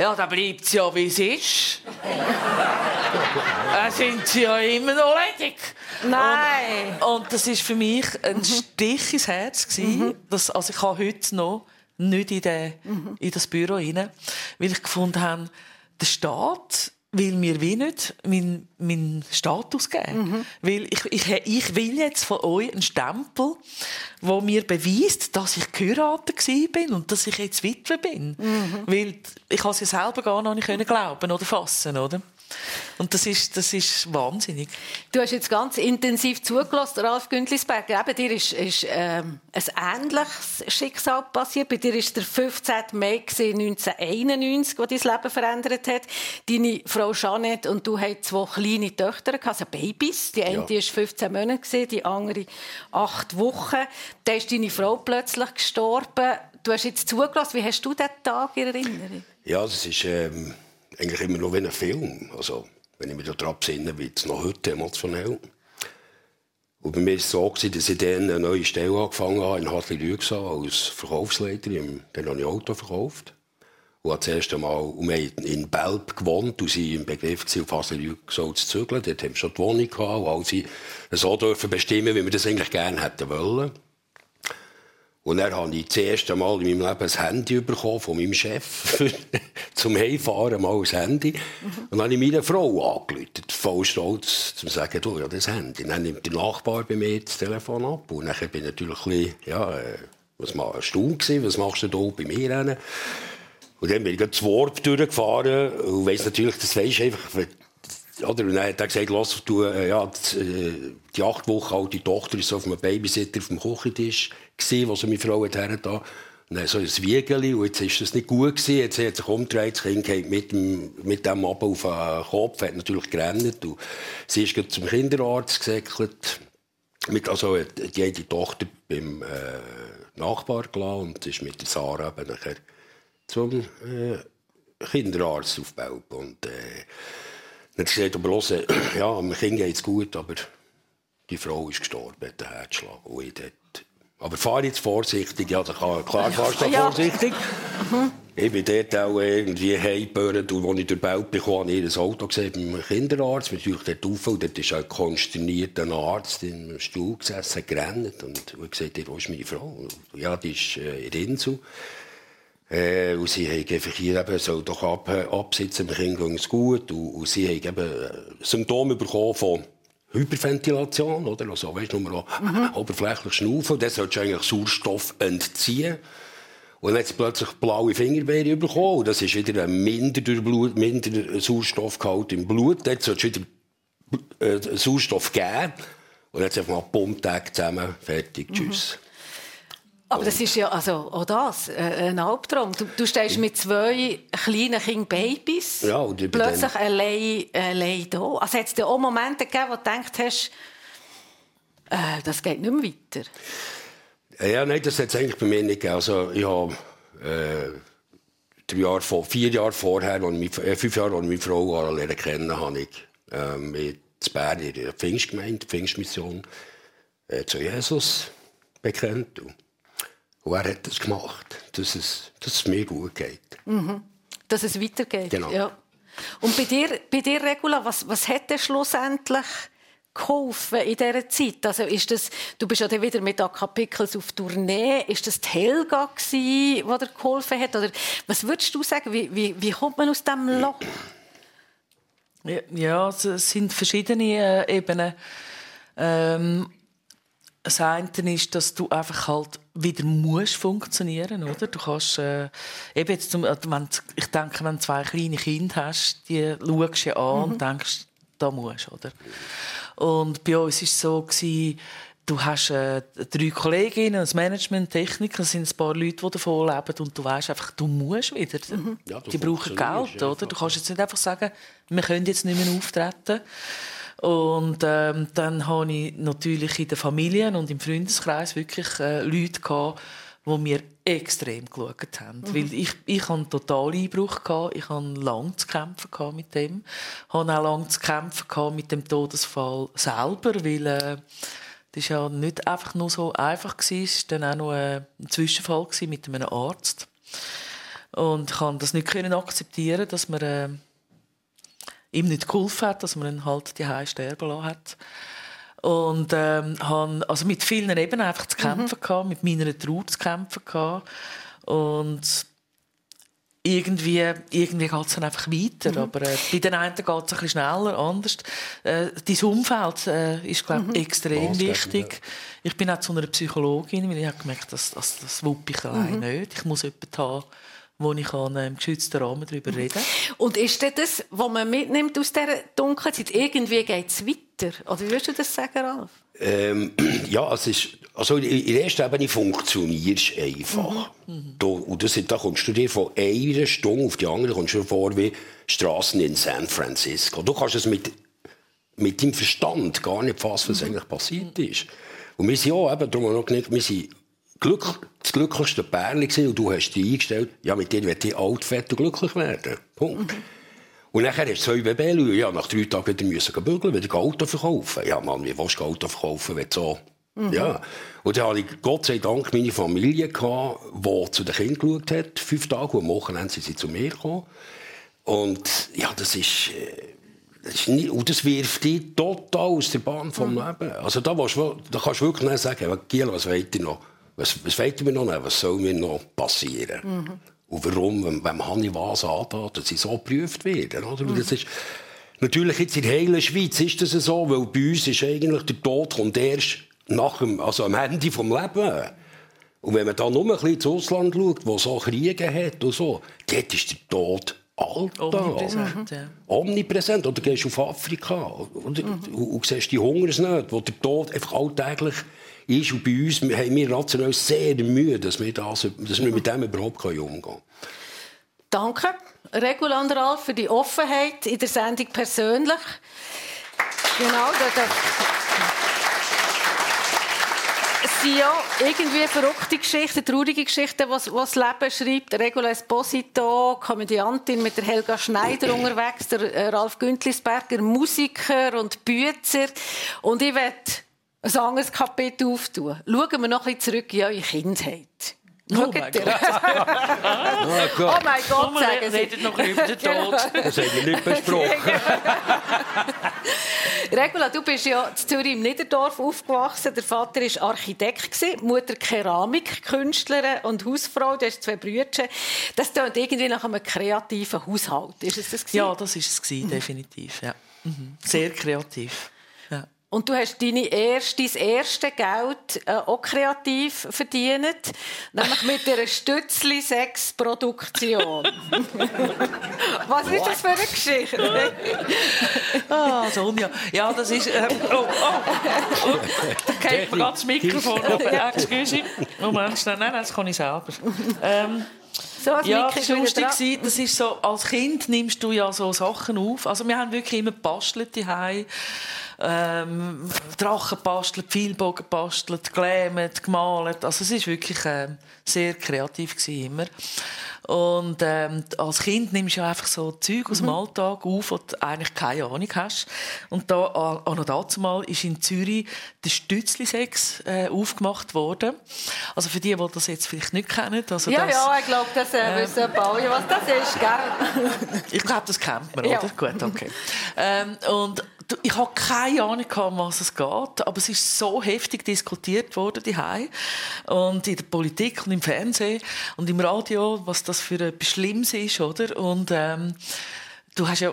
ja, dann bleibt es ja, wie es ist. dann sind sie ja immer noch ledig. Nein. Und, und das war für mich ein mhm. Stich ins Herz. Gewesen, mhm. dass, also ich habe heute noch nicht in, den, mhm. in das Büro rein, weil ich gefunden habe, der Staat will mir wie nicht meinen mein Status geben. Mhm. Weil ich, ich, ich will jetzt von euch einen Stempel, der mir beweist, dass ich geheiratet bin und dass ich jetzt Witwe bin. Mhm. Weil ich es ja selber gar noch nicht glauben oder fassen, oder? Und das ist, das ist wahnsinnig. Du hast jetzt ganz intensiv zugelassen, Ralf Güntlisberg. Eben, dir ist, ist ähm, ein ähnliches Schicksal passiert. Bei dir ist der 15. Mai 1991, wo dein Leben verändert hat. Deine Frau Jeanette und du habt zwei kleine Töchter, also Babys. Die eine ja. war 15 Monate, die andere 8 Wochen. Dann ist deine Frau plötzlich gestorben. Du hast jetzt zugelassen. Wie hast du diesen Tag in Erinnerung? Ja, das ist... Ähm eigentlich immer noch wie ein Film. Also, wenn ich mich daran besinne, wird es noch heute emotionell. Und bei mir war es so, dass ich dann eine neue Stelle angefangen habe in Hartli-Rügsau als Verkaufsleiter. Dann habe ich Auto verkauft. Und habe das erste Mal in Belp gewohnt und sie im Begriff auf Hasle-Rügsau zu zügeln. Dort haben wir schon die Wohnung gehabt und all sie so dürfen bestimmen, wie wir das eigentlich gerne hätten wollen. Und dann habe ich das erste Mal in meinem Leben ein Handy bekommen von meinem Chef. zum Heimfahren mal ein Handy. Mhm. Und dann habe ich meine Frau angerufen, voll stolz, zu sagen, du, ja, das Handy. Dann nimmt der Nachbar bei mir das Telefon ab. Und dann bin ich natürlich ein bisschen, ja, äh, was mal erstaunt gewesen, was machst du da bei mir? Und dann bin ich das Warp durchgefahren und weiss natürlich, das weisst einfach, oder, und dann hat er gesagt, lass, du, äh, ja, die, äh, die acht Wochen alte Tochter war so auf einem Babysitter auf dem Küchentisch, gewesen, wo sie meine Frau hat hergetan dann so ein Wiegeli, und jetzt ist das nicht gut gewesen. Jetzt hat sich umgedreht, das Kind geht mit dem, mit dem Abend auf den Kopf, hat natürlich gerannt. Sie ist zum Kinderarzt gesäckelt. Mit, also, die eine Tochter beim äh, Nachbar gelassen und ist mit Sarah nachher zum äh, Kinderarzt auf Belp. Und, äh, dann hat gesagt, aber los, ja, dem Kind geht es gut, aber die Frau ist gestorben, hat einen Herzschlag. Und ich dort aber fahr jetzt vorsichtig. Ja, klar fahrst du Ja. vorsichtig. Ich bin dort auch irgendwie heimgebürgt und als ich durch Belp bekam, habe ich ein Auto gesehen beim Kinderarzt. Wir sind natürlich dort rauf und dort ist ein konsternierter Arzt im Stuhl gesessen, gerannt und und gesagt, wo ist meine Frau? Ja, die ist äh, in Insel. Äh, und sie haben einfach hier eben, soll doch ab, absitzen, dem Kind ging es gut. Und, und sie haben eben äh, Symptome bekommen von Hyperventilation, oder? Also, weißt du, nur noch oberflächlich schnaufen. Und dann solltest du eigentlich Sauerstoff entziehen. Und sie plötzlich blaue Fingerbeere bekommen. Und das ist wieder ein minder, Blut, minder Sauerstoffgehalt im Blut. Dort solltest du wieder äh, Sauerstoff geben. Und jetzt einfach mal Pumptag zusammen, fertig, tschüss. Aber das ist ja also auch das, äh, ein Albtraum. Du, du stehst mit zwei kleinen Kindern Babys, Ja, und plötzlich allein, allein da. Also hat es dir auch Momente gegeben, wo du gedacht hast, äh, das geht nicht mehr weiter? Ja, nein, das hat es eigentlich bei mir nicht gegeben. Also, ich habe äh, drei Jahre vor, vier Jahre vorher, als ich, äh, fünf Jahre, als ich meine Frau lernen kennen, habe ich äh, mit Bern in der Pfingstgemeinde, Pfingstmission, äh, zu Jesus bekannt. Und, und er hat das gemacht, dass es, dass es mir gut geht. Dass es weitergeht. Genau. Ja. Und bei dir, bei dir Regula, was, was hat dir schlussendlich geholfen in dieser Zeit? Also ist das, du bist ja dann wieder mit Akapikels auf Tournee. Ist das die Helga gsi, die dir geholfen hat? Oder was würdest du sagen? Wie, wie, wie kommt man aus diesem Loch? Ja, es sind verschiedene äh, Ebenen. Ähm, das eine ist, dass du einfach halt wieder musst funktionieren, oder? Du kannst äh, eben jetzt zum, äh, wenn, ich denke, wenn du zwei kleine Kinder hast, die schaust du ja an und denkst, da musst, oder? Und bei uns war es so gewesen, Du hast äh, drei Kolleginnen, das Management, Techniker, sind ein paar Leute, die davon leben und du weißt einfach, du musst wieder. Ja, du die brauchen Geld, oder? Du kannst jetzt nicht einfach sagen, wir können jetzt nicht mehr auftreten. Und ähm, dann hatte ich natürlich in den Familien und im Freundeskreis wirklich äh, Leute gehabt, die mir extrem geschaut haben. Weil ich, ich hatte einen totalen Einbruch, gehabt. ich hatte lange zu kämpfen gehabt mit dem. Ich hatte auch lange zu kämpfen gehabt mit dem Todesfall selber, weil äh, das war ja nicht einfach nur so einfach. gewesen. Es war dann auch noch äh, ein Zwischenfall mit einem Arzt. Und ich konnte das nicht können akzeptieren, dass man äh, ihm nicht geholfen hat, dass man ihn halt die sterben lassen hat. Und ähm, han also mit vielen eben einfach zu kämpfen gehabt, mit meiner Trauer zu kämpfen gehabt. Und irgendwie, irgendwie geht es dann einfach weiter. Aber äh, bei den einen geht es ein bisschen schneller, anders. Äh, dein Umfeld äh, ist, glaube ich, extrem wichtig. Ich bin auch zu einer Psychologin, weil ich habe gemerkt, dass, dass das wuppe ich allein nicht. Ich muss jemanden haben, wo ich kann, im geschützten Rahmen darüber reden kann. Und ist denn das, was man mitnimmt aus dieser Dunkelzeit, irgendwie geht es weiter? Oder wie würdest du das sagen, Ralf? Ähm, ja, es ist, also in der ersten Ebene funktionierst du einfach. Du, und das, da kommst du dir von einer Stunde auf die andere kommst du dir vor wie Straßen in San Francisco. Du kannst es mit, mit deinem Verstand gar nicht fassen, was eigentlich passiert ist. Und wir sind ja eben, darum noch genickt, wir sind glück, das glücklichste Pärchen gewesen und du hast dich eingestellt, ja, mit dir wird ich alt, fett und glücklich werden. Punkt. Und nachher hast du zwei Babys, ja, nach drei Tagen wieder müssen bügeln, wieder Auto verkaufen. Ja, Mann, wie willst du Auto verkaufen, wenn so... Ja. Und dann hatte ich Gott sei Dank meine Familie, gehabt, die zu den Kindern geschaut hat, fünf Tage, und am Wochenende sind sie zu mir gekommen. Und ja, das ist... äh, Das ist nicht, und das wirft dich total aus der Bahn vom Leben. Also da, du, da kannst du wirklich nicht sagen, Giel, was wollt ihr noch? Was, was ihr mir noch nehmen? Was soll mir noch passieren? Und warum, wenn, wenn habe ich was angetan, dass sie so geprüft werden? Oder? Und Das ist, natürlich jetzt in der heilen Schweiz ist das so, weil bei uns ist eigentlich der Tod kommt erst nach dem, also am Ende des Lebens. Und wenn man dann nur ein bisschen ins Ausland schaut, wo so Kriege hat und so, dort ist der Tod Alltag. Omnipräsent, ja. Omnipräsent. Oder gehst du auf Afrika oder, und, und siehst die Hungersnöte, wo der Tod einfach alltäglich ist. Und bei uns haben wir rational sehr Mühe, dass wir, das, dass wir mit dem überhaupt umgehen können. Danke, Reguland Ralf, für die Offenheit in der Sendung persönlich. Genau, da, da. Es sind ja irgendwie verrückte Geschichten, traurige Geschichten, was was Leben schreibt. Regula Esposito, Komödiantin mit der Helga Schneider unterwegs, der äh, Ralf Güntlisberger, Musiker und Bützer. Und ich werde ein anderes Kapitel auftun. Schauen wir noch ein bisschen zurück in eure Kindheit. Oh mein ihr? Gott. Oh Oh mein Gott, sagen sie. reden noch über den Tod. das haben wir nicht besprochen. Regula, du bist ja in Zürich im Niederdorf aufgewachsen. Der Vater war Architekt, die Mutter Keramikkünstlerin und Hausfrau. Du hast zwei Brüder. Das klingt irgendwie nach einem kreativen Haushalt. Ist es das? gewesen? Ja, das war es, gewesen, definitiv. Ja. Mhm. Sehr kreativ. Und du hast deine erste, dein erste Geld äh, auch kreativ verdient, nämlich mit einer Stützli-Sex-Produktion. Was ist das für eine Geschichte? Ah, Sonja. Ja, das ist... Ähm, oh, oh. oh. Da geht mir gerade das Mikrofon ab. Excuse. Moment, schnell. Nein, nein, das kann ich selber. Ähm, So, ja, das war lustig. Das ist so, als Kind nimmst du ja so Sachen auf. Also wir haben wirklich immer gebastelt daheim. Ähm, Drachen gebastelt, Pfeilbogen gebastelt, gelähmt, gemalt. Also es ist wirklich ähm, sehr kreativ gewesen, immer. Und ähm, als Kind nimmst du ja einfach so Zeug aus dem Alltag auf, wo du eigentlich keine Ahnung hast. Und da, an an dazu mal ist in Zürich der Stützli-Sex äh, aufgemacht worden. Also für die, die das jetzt vielleicht nicht kennen. Also Ja, das, ja, ich glaube, das äh, wissen ein paar, was das ist, gell? ich glaube, das kennt man, Ja. oder? Gut, okay. ähm, und ich habe keine Ahnung, um was es geht, aber es ist so heftig diskutiert worden daheim und in der Politik und im Fernsehen und im Radio, was das für etwas Schlimmes ist, oder? Und ähm, du hast ja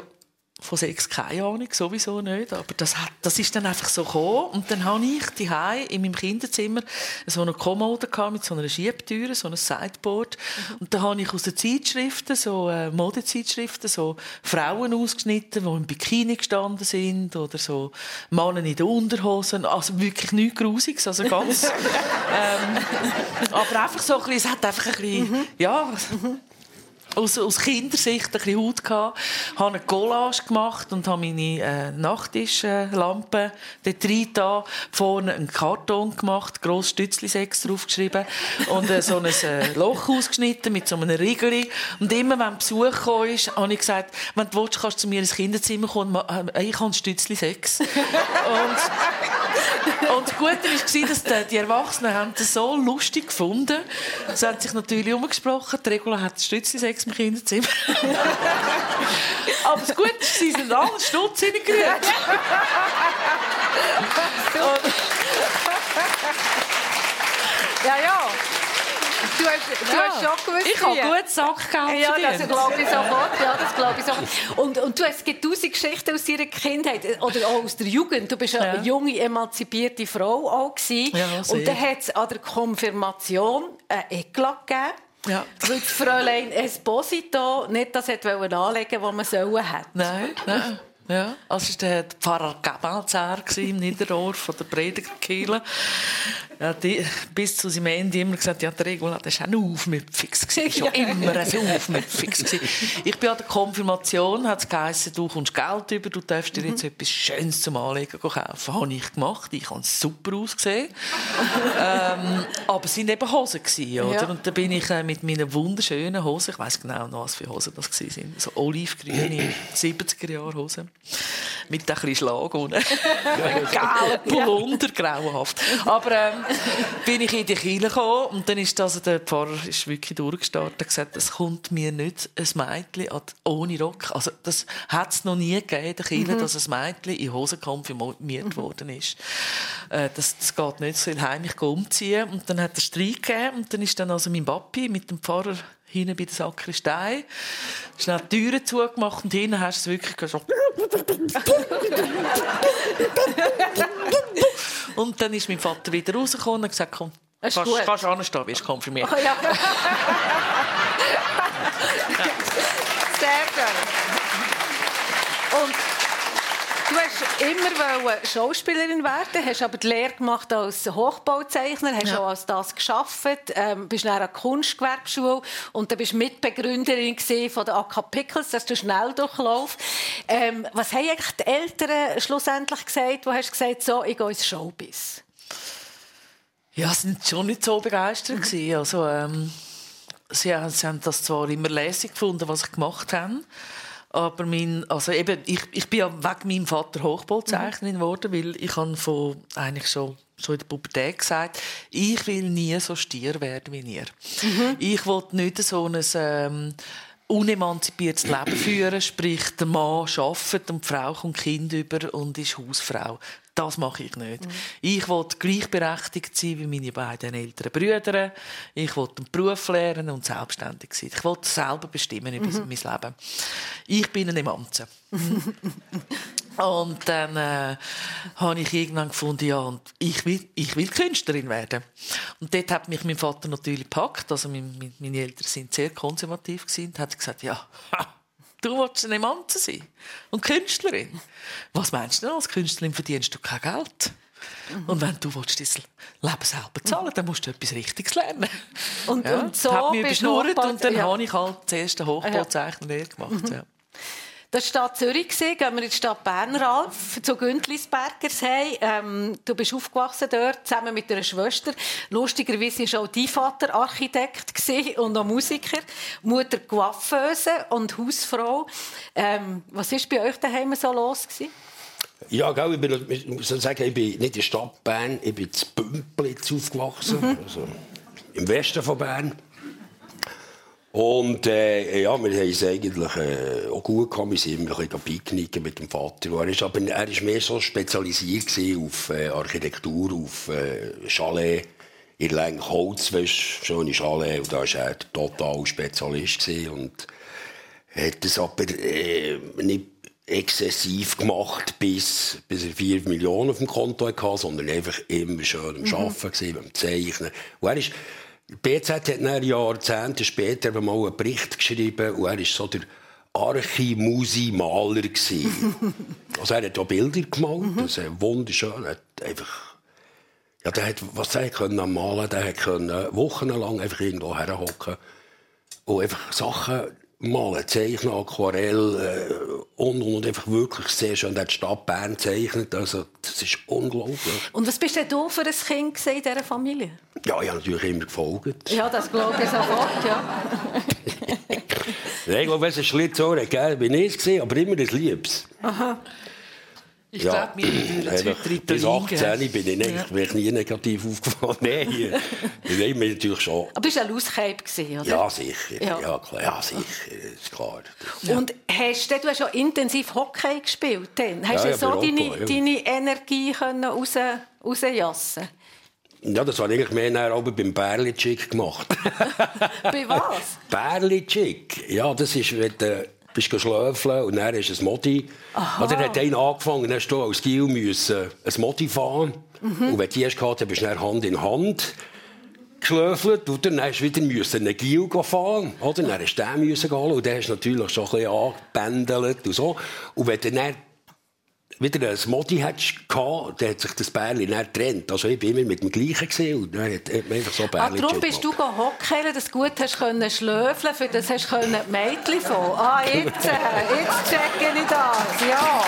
von Sex keine Ahnung, sowieso nicht, aber das, hat, das ist dann einfach so gekommen. Und dann habe ich daheim in meinem Kinderzimmer so eine Kommode gehabt mit so einer Schiebtüre, so einem Sideboard. Und da habe ich aus den Zeitschriften, so äh, Modezeitschriften, so Frauen ausgeschnitten, die im Bikini gestanden sind oder so Männer in den Unterhosen, also wirklich nichts Grusiges, also ganz, ähm, aber einfach so ein bisschen, es hat einfach ein bisschen, ja, aus, aus Kindersicht ein bisschen Haut gehabt, habe eine Collage gemacht und habe meine äh, Nachttischlampe dort rein da, vorne einen Karton gemacht, gross Stützli-Sex draufgeschrieben und äh, so ein äh, Loch ausgeschnitten mit so einem Riegeli und immer, wenn Besuch kam, ist, habe ich gesagt, wenn du willst, kannst du zu mir ins Kinderzimmer kommen, äh, ich habe Stützli-Sex. Und das Gute war, dass die, Erwachsenen haben das so lustig gefunden. Sie haben sich natürlich umgesprochen. Die Regula hat Stützli-Sex im Kinderzimmer. Aber das Gute ist, sie sind alle Stutz hineingerührt. Ja, ja. Du hast, du hast schon gewusst. Ich habe gut Sackgeld Ja, das glaube ich sofort. Ja, das glaube ich sofort. Und, und du hast es gibt tausend Geschichten aus deiner Kindheit oder auch aus der Jugend. Du bist ja. Ja. eine junge, emanzipierte Frau auch gewesen. Ja. Und dann hat es an der Konfirmation ein Eklat gegeben. Ja. Weil Fräulein Esposito nicht das hat anlegen was man sollen hat. Nein, nein. Ja, also war der Pfarrer Gabalzer im Niederdorf von der Predigerkirche. Ja, die, bis zu seinem Ende immer gesagt, ja, der Regula, das war auch ein Aufmüpfix. gewesen. Schon immer ein Aufmüpfix. gewesen. Ich bin an der Konfirmation, hat es geheißen, du kommst Geld über, du darfst dir jetzt etwas Schönes zum Anlegen kaufen. Habe ich gemacht. Ich habe super ausgesehen. ähm, aber es waren eben Hosen. Gewesen, oder? Ja. Und da bin ich äh, mit meinen wunderschönen Hosen, ich weiß genau noch, was für Hosen das waren, so olivgrüne 70er-Jahre-Hosen. Mit ein bisschen Schlag unten. Gelb, Polunder, grauenhaft. Aber ähm, bin ich in die Kirche gekommen und dann ist das, der Pfarrer ist wirklich durchgestartet und gesagt, es kommt mir nicht ein Mädchen ohne Rock. Also das hat es noch nie gegeben in der Kirche, dass ein Mädchen in Hosen konfirmiert worden ist. Äh, das, das geht nicht, so heimlich umziehen. Und dann hat er Streit gegeben und dann ist dann also mein Papi mit dem Pfarrer hinten bei der Sakristei schnell die Türen zugemacht und hinten hast du es wirklich so Und dann ist mein Vater wieder rausgekommen und gesagt, komm, kannst, gut. du anstehen, wirst konfirmiert. Oh, ja. ja. Sehr schön. Und hast immer Schauspielerin werden, hast aber die Lehre gemacht als Hochbauzeichner, hast ja. auch als das geschafft, ähm, bist dann an der Kunstgewerbeschule und dann bist Mitbegründerin von der AK Pickles, das ist der Schnelldurchlauf. Ähm, was haben eigentlich die Eltern schlussendlich gesagt, wo hast du gesagt, so, ich gehe ins Showbiz? Ja, sie waren schon nicht so begeistert. Mhm. Also, ähm, sie, sie haben das zwar immer lässig gefunden, was ich gemacht habe, aber mein, also eben, ich, ich bin ja wegen meinem Vater Hochbauzeichnerin mhm. geworden, weil ich habe von eigentlich schon schon in der Pubertät gesagt, ich will nie so stier werden wie ihr. Mhm. Ich will nicht so ein ähm, unemanzipiertes Leben führen, sprich der Mann arbeitet und die Frau kommt Kind über und ist Hausfrau. Das mache ich nicht. Mhm. Ich will gleichberechtigt sein wie meine beiden älteren Brüder. Ich will einen Beruf lernen und selbstständig sein. Ich will selber bestimmen über mhm. mein Leben. Ich bin ein Emanze. und dann äh, habe ich irgendwann gefunden, ja, und ich will, ich will Künstlerin werden. Und dort hat mich mein Vater natürlich gepackt. Also meine, meine Eltern sind sehr konservativ gewesen, und hat gesagt, ja, Du willst eine Emanze sein und Künstlerin. Was meinst du denn? Als Künstlerin verdienst du kein Geld. Mhm. Und wenn du willst, dein Leben selber zahlen dann musst du etwas Richtiges lernen. Und, ja, und so hat mich überschnurrt und dann ja. habe ich halt das erste Hochbauzeichner gemacht. Mhm. Ja. Das war Stadt Zürich. Gehen wir in die Stadt Bern, Ralf, zu Gündlisbergers. Hey, ähm, du bist aufgewachsen dort, zusammen mit deiner Schwester. Lustigerweise war auch dein Vater Architekt und auch Musiker. Mutter Coiffeuse und Hausfrau. Ähm, was war bei euch daheim so los? Gewesen? Ja, gell, ich, bin, ich muss sagen, ich bin nicht in der Stadt Bern, ich bin in Bümplitz aufgewachsen, mhm. also im Westen von Bern. Und äh, ja, wir haben es eigentlich äh, auch gut gehabt. Wir sind immer ein bisschen picknicken mit dem Vater. Er ist, aber er ist mehr so spezialisiert auf äh, Architektur, auf äh, Chalet. In Holz, weißt, schöne Chalet. Und da war er total Spezialist. Gewesen. Und hat es aber äh, nicht exzessiv gemacht, bis, bis er 4 Millionen auf dem Konto hatte, sondern einfach immer schön am mhm. Arbeiten, beim Zeichnen. Und er ist, BZ hat dann Jahrzehnte später mal einen Bericht geschrieben und er war so der Archimusi-Maler. also er hat auch Bilder gemalt, mhm. das ist wunderschön. Er hat einfach, ja, der hat, was er können malen, der hat können wochenlang einfach irgendwo herhocken und einfach Sachen malen, zeichnen, Aquarell äh, und, und, und einfach wirklich sehr schön. Die Stadt Bern zeichnet, also das ist unglaublich. Und was bist denn du für ein Kind in dieser Familie? Ja, ich habe natürlich immer gefolgt. Ja, das glaube ich sofort, ja. Nein, ich glaube, es ein Schlitzohr gegeben bin ich es aber immer ein Liebes. Aha. Ich ja. glaube, mir würde Bis 18 bin ich, ja. bin ich nie negativ aufgefallen. Nein, nein, mir natürlich schon. Aber du warst ein Loscape, oder? Ja, sicher. Ja, ja, klar, ja sicher, ist klar. Und hast du, hast ja intensiv Hockey gespielt. Dann. Hast du ja, so deine, deine Energie können raus, rausjassen ja, das war eigentlich mehr auch beim Bärli-Chick gemacht. Bei was? Bärli-Chick. Ja, das ist, wenn du bist geschlafen und dann ist ein Modi. Oder dann hat einer angefangen, dann hast du als Gil müssen ein Modi fahren. Mhm. Und wenn du die hast gehabt, dann bist du Hand in Hand geschläfelt und dann hast du wieder müssen einen Gil fahren. Oder? Dann hast du den müssen und dann hast du natürlich schon ein bisschen angebändelt und so. Und wenn du dann wieder ein Modi hattest, dann hat sich das Bärli dann getrennt. Also ich bin immer mit dem gleichen gesehen und dann hat man einfach so Bärli ah, Darum bist du hockern, dass du gut hast können schlöfeln, für das hast du die Mädchen von. Ah, jetzt, äh, jetzt checke ich das, ja.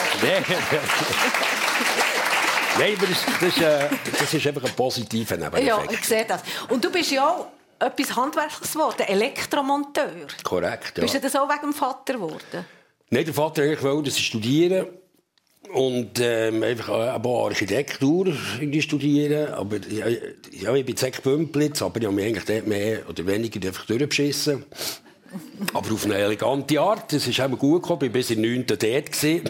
Nein, aber das, das, ist, äh, das ist einfach ein positiver Nebeneffekt. Ja, ich sehe das. Und du bist ja auch etwas Handwerkliches geworden, Elektromonteur. Korrekt, ja. Bist du das auch wegen dem Vater geworden? Nein, der Vater wollte, dass ich studieren und ähm, einfach auch Architektur studieren. Aber ja, ja, ich bin jetzt Bümplitz, aber ich habe mich eigentlich dort mehr oder weniger einfach durchbeschissen. aber auf eine elegante Art. Es ist auch gut gekommen. Ich war bis in 9. dort.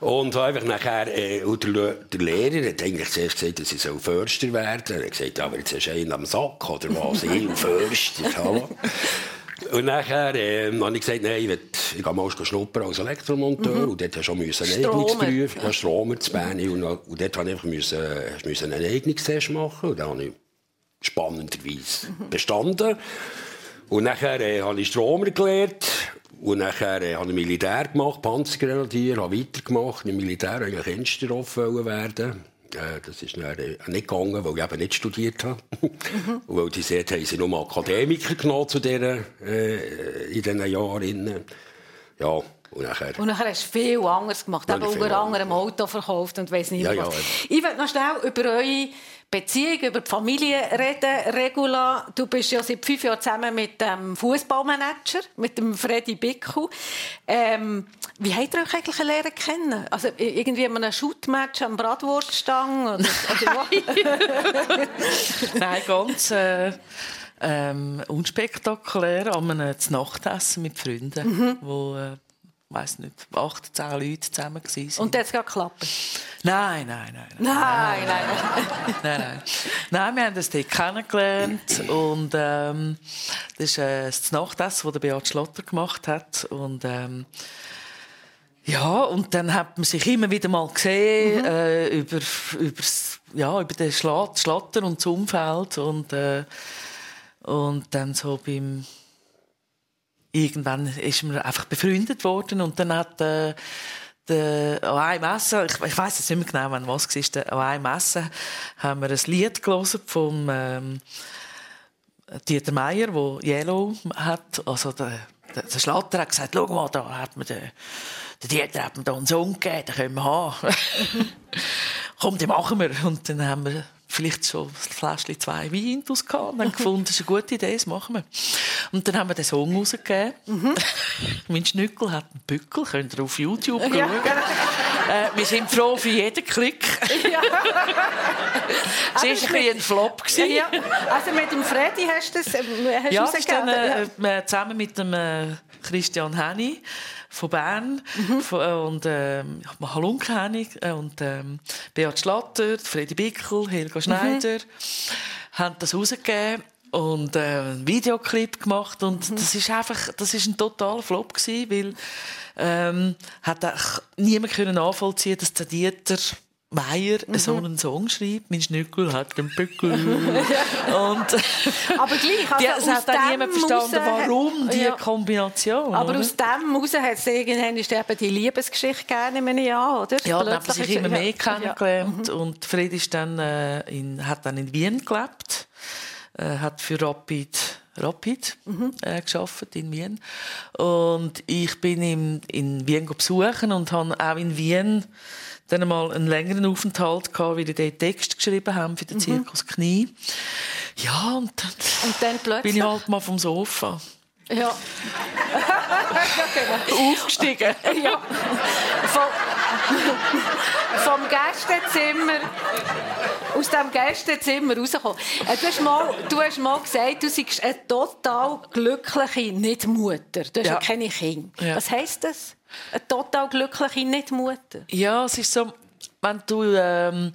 Und einfach nachher, äh, der, der Lehrer hat eigentlich zuerst gesagt, dass ich Förster werden soll. Er hat gesagt, aber jetzt hast du einen am Sack, oder was? ich, Förster, und nachher äh, habe ich gesagt, nein, ich, will, ich gehe mal schnuppern als Elektromonteur. Mhm. Und dort hast du auch einen Eignungsprüf, ja, Stromer zu Bern. Und, und dort habe ich müssen, müssen einen Eignungstest machen. Und dann habe ich spannenderweise mhm. bestanden. Und nachher äh, habe ich Stromer gelernt. Und nachher äh, habe ich Militär gemacht, Panzergrenadier, habe weitergemacht. Im Militär eigentlich Ensterhof werden. Äh, das ist dann äh, nicht gegangen, weil ich eben nicht studiert habe. Mhm. Und weil die gesagt haben, sie nur Akademiker genommen zu dieser, äh, in diesen Jahren. Ja, und nachher, und nachher hast du viel anderes gemacht. Eben unter anderem Auto verkauft und weiss nicht ja, was. Ja, ich will noch schnell über eure Beziehung, über die Familie reden, Regula. Du bist ja seit fünf Jahren zusammen mit dem Fußballmanager, mit dem Freddy Bickel. Ähm, wie habt ihr euch eigentlich lernen kennen? Also irgendwie an einem Shootmatch am Bratwurststang? Oder, oder Nein, ganz... Äh ähm, unspektakulär an einem Nachtessen mit Freunden, mhm. wo äh, weiß nicht, acht, zehn Leute zusammen waren. Und das hat geklappt? Nein, nein, nein. Nein, nein, nein. nein, nein. Nein, wir haben das dort kennengelernt und ähm, das ist äh, das Nachtessen, das Beat Schlotter gemacht hat und ähm, ja, und dann hat man sich immer wieder mal gesehen mhm. äh, über, übers, ja, über den Schlatter und das Umfeld und, äh, und dann so beim irgendwann ist man einfach befreundet worden und dann hat äh, der, Essen, ich, ich weiß jetzt nicht mehr genau, wann was war, einem Essen haben wir ein Lied gelesen vom ähm, Dieter Meier, wo Yellow hat, also der, der, der Schlatter hat gesagt, schau mal, da hat mir der, der Dieter hat mir da einen Song gegeben, den können wir haben. Komm, den machen wir. Und dann haben wir vielleicht so ein Fläschchen zwei Wein draus gehabt und haben gefunden, das ist eine gute Idee, das machen wir. Und dann haben wir den Song rausgegeben. Mhm. mein Schnückel hat einen Bückel, könnt ihr auf YouTube schauen. Ja. Äh, wir sind froh für jeden Klick. Ja. es war ein, bisschen ein Flop. Ja. Also mit dem Freddy hast du das äh, hast ja, dann, äh, zusammen mit dem äh, Christian Henny von Bern mhm. von, äh, und äh, Halunke äh, und äh, Beat Schlatter, Freddy Bickel, Helga Schneider mhm. haben das rausgegeben und äh, einen Videoclip gemacht und mhm. das ist einfach das ist ein totaler Flop gewesen, weil ähm, hat niemand können nachvollziehen, dass der Dieter Meier mhm. so einen Song schreibt, mein Schnückel hat den Bückel. und, aber gleich, also ja, es hat dann niemand verstanden, warum diese ja. Kombination. Aber oder? aus dem heraus hat es irgendwann eben die Liebesgeschichte gegeben, in Jahr, oder? Ja, dann haben sich immer mehr kennengelernt. Ja. Mhm. Und Fred ist dann, äh, in, hat dann in Wien gelebt, äh, hat für Rapid Rapid mhm. äh, geschafft in Wien und ich bin ihn in Wien besuchen und habe auch in Wien dann mal einen längeren Aufenthalt gehabt, weil die dort Text geschrieben haben für den mhm. Zirkus Knie. Ja, und dann, und dann plötzlich? bin ich halt mal vom Sofa. Ja. genau. Aufgestiegen. ja. Vom, vom Gästezimmer aus dem Gästezimmer rausgekommen. Äh, du hast, mal, du hast mal gesagt, du seist eine total glückliche Nicht-Mutter. Du hast ja, ja keine Kinder. Ja. Was heisst das? Eine total glückliche Nicht-Mutter? Ja, es ist so, wenn du... Ähm,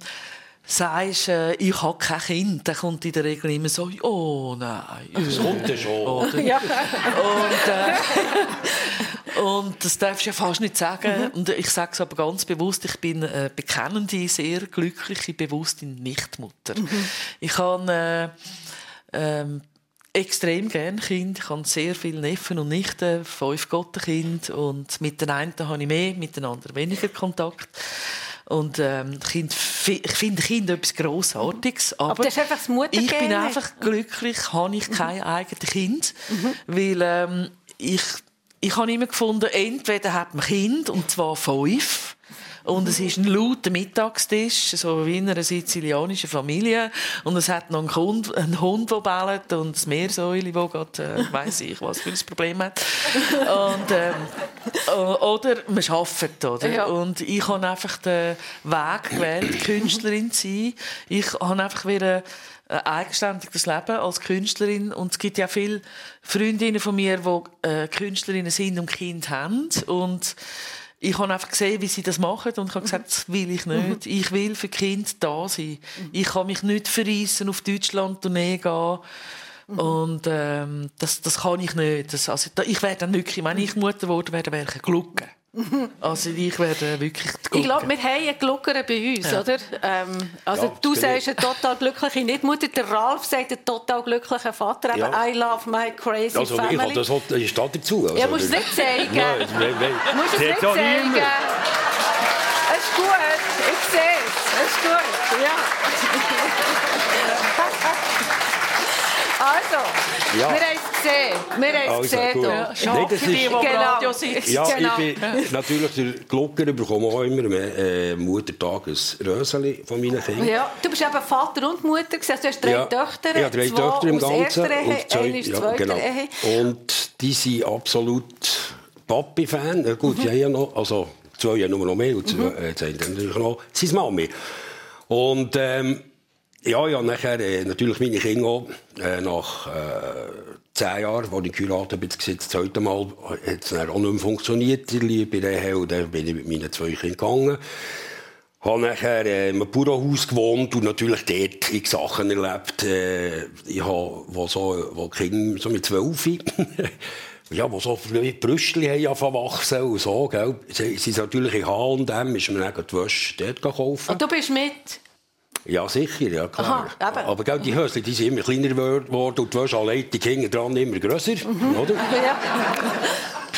sagst, äh, ich habe kein Kind, dann kommt in der Regel immer so, oh nein. Das kommt ja schon. Oder? Ja. Und, äh, und das darfst du ja fast nicht sagen. Mhm. Und ich sage es aber ganz bewusst, ich bin eine bekennende, sehr glückliche, bewusste Nichtmutter. Mhm. Ich habe äh, ähm, extrem gerne Kind. Ich habe sehr viele Neffen und Nichten, fünf Gottenkinder. Und mit den einen habe ich mehr, mit den anderen weniger Kontakt. Und ähm, kind, ich finde Kinder etwas Grossartiges. Aber, aber das ist einfach das Ich bin einfach glücklich, habe ich kein mhm. eigenes Kind. Mhm. Weil ähm, ich, ich habe immer gefunden, entweder hat man Kind, und zwar fünf, und es ist ein lauter Mittagstisch, so wie in einer sizilianischen Familie. Und es hat noch einen Hund, einen Hund der bellt und das Meersäule, das gerade, äh, weiss ich, was für ein Problem hat. Und, ähm, oder man arbeitet, oder? Ja. Und ich habe einfach den Weg gewählt, Künstlerin zu sein. Ich habe einfach wieder ein eigenständiges Leben als Künstlerin. Und es gibt ja viele Freundinnen von mir, die äh, Künstlerinnen sind und Kind haben. Und ich habe einfach gesehen, wie sie das machen und ich habe gesagt, das will ich nicht. Ich will für Kind da sein. Ich kann mich nicht verreissen, auf Deutschland Tournee gehen. Und ähm, das, das kann ich nicht. Das, also, ich wäre dann nicht, wenn ich Mutter geworden wäre, wäre ich Glucke. Also ich werde wirklich die Ich glaube, wir haben einen Gluckeren bei uns, Ja. oder? Ähm, also Ja, du sagst eine total glückliche Nicht-Mutter, der Ralf sagt einen total glücklichen Vater. Ja. I love my crazy Also, ich family. habe das das steht dazu. Also, Ja, musst du es nicht zeigen. Nein, nein, nein. Du musst es nicht zeigen. Es ist gut, ich sehe es. Es ist gut, ja. also, Ja. wir haben es gesehen. Wir haben es Also, gesehen. Ja, schade für die, die am Genau. Radio sitzen. Ja, Genau. ich bin natürlich der Glocker bekomme auch immer am äh, Muttertag ein Röseli von meinen Kindern. Ja, du bist eben Vater und Mutter. gewesen. Du hast drei Ja, Töchter. Ich habe drei zwei Töchter im Ganzen. Ehe, und zwei- eine ja, genau. Ehe. Und die sind absolut Papi-Fan. Ja, gut, Mhm. die haben ja noch, also zwei haben nur noch mehr und zwei, äh, zwei haben natürlich noch sein Mami. Und ähm, ja, ja, nachher äh, natürlich meine Kinder auch, äh, nach äh, zehn Jahren, als ich geheiratet bin, das zweite Mal, hat es auch nicht mehr funktioniert, die Liebe Ehe, und dann bin ich mit meinen zwei Kindern gegangen. habe nachher äh, einem Bauernhaus gewohnt und natürlich dort ich Sachen erlebt. Äh, ich habe, wo so, wo Kinder so mit zwölf, ja, wo so Brüstchen haben wachsen und so, gell. Sie, sie sind natürlich in H&M, ist mir dann die Wäsche dort gekauft. Und du bist mit. Ja, sicher, ja klar. Aha. Aber gell, die Hösli, die sind immer kleiner geworden und die Wäscheanleitung hinten dran immer grösser, oder? Ja.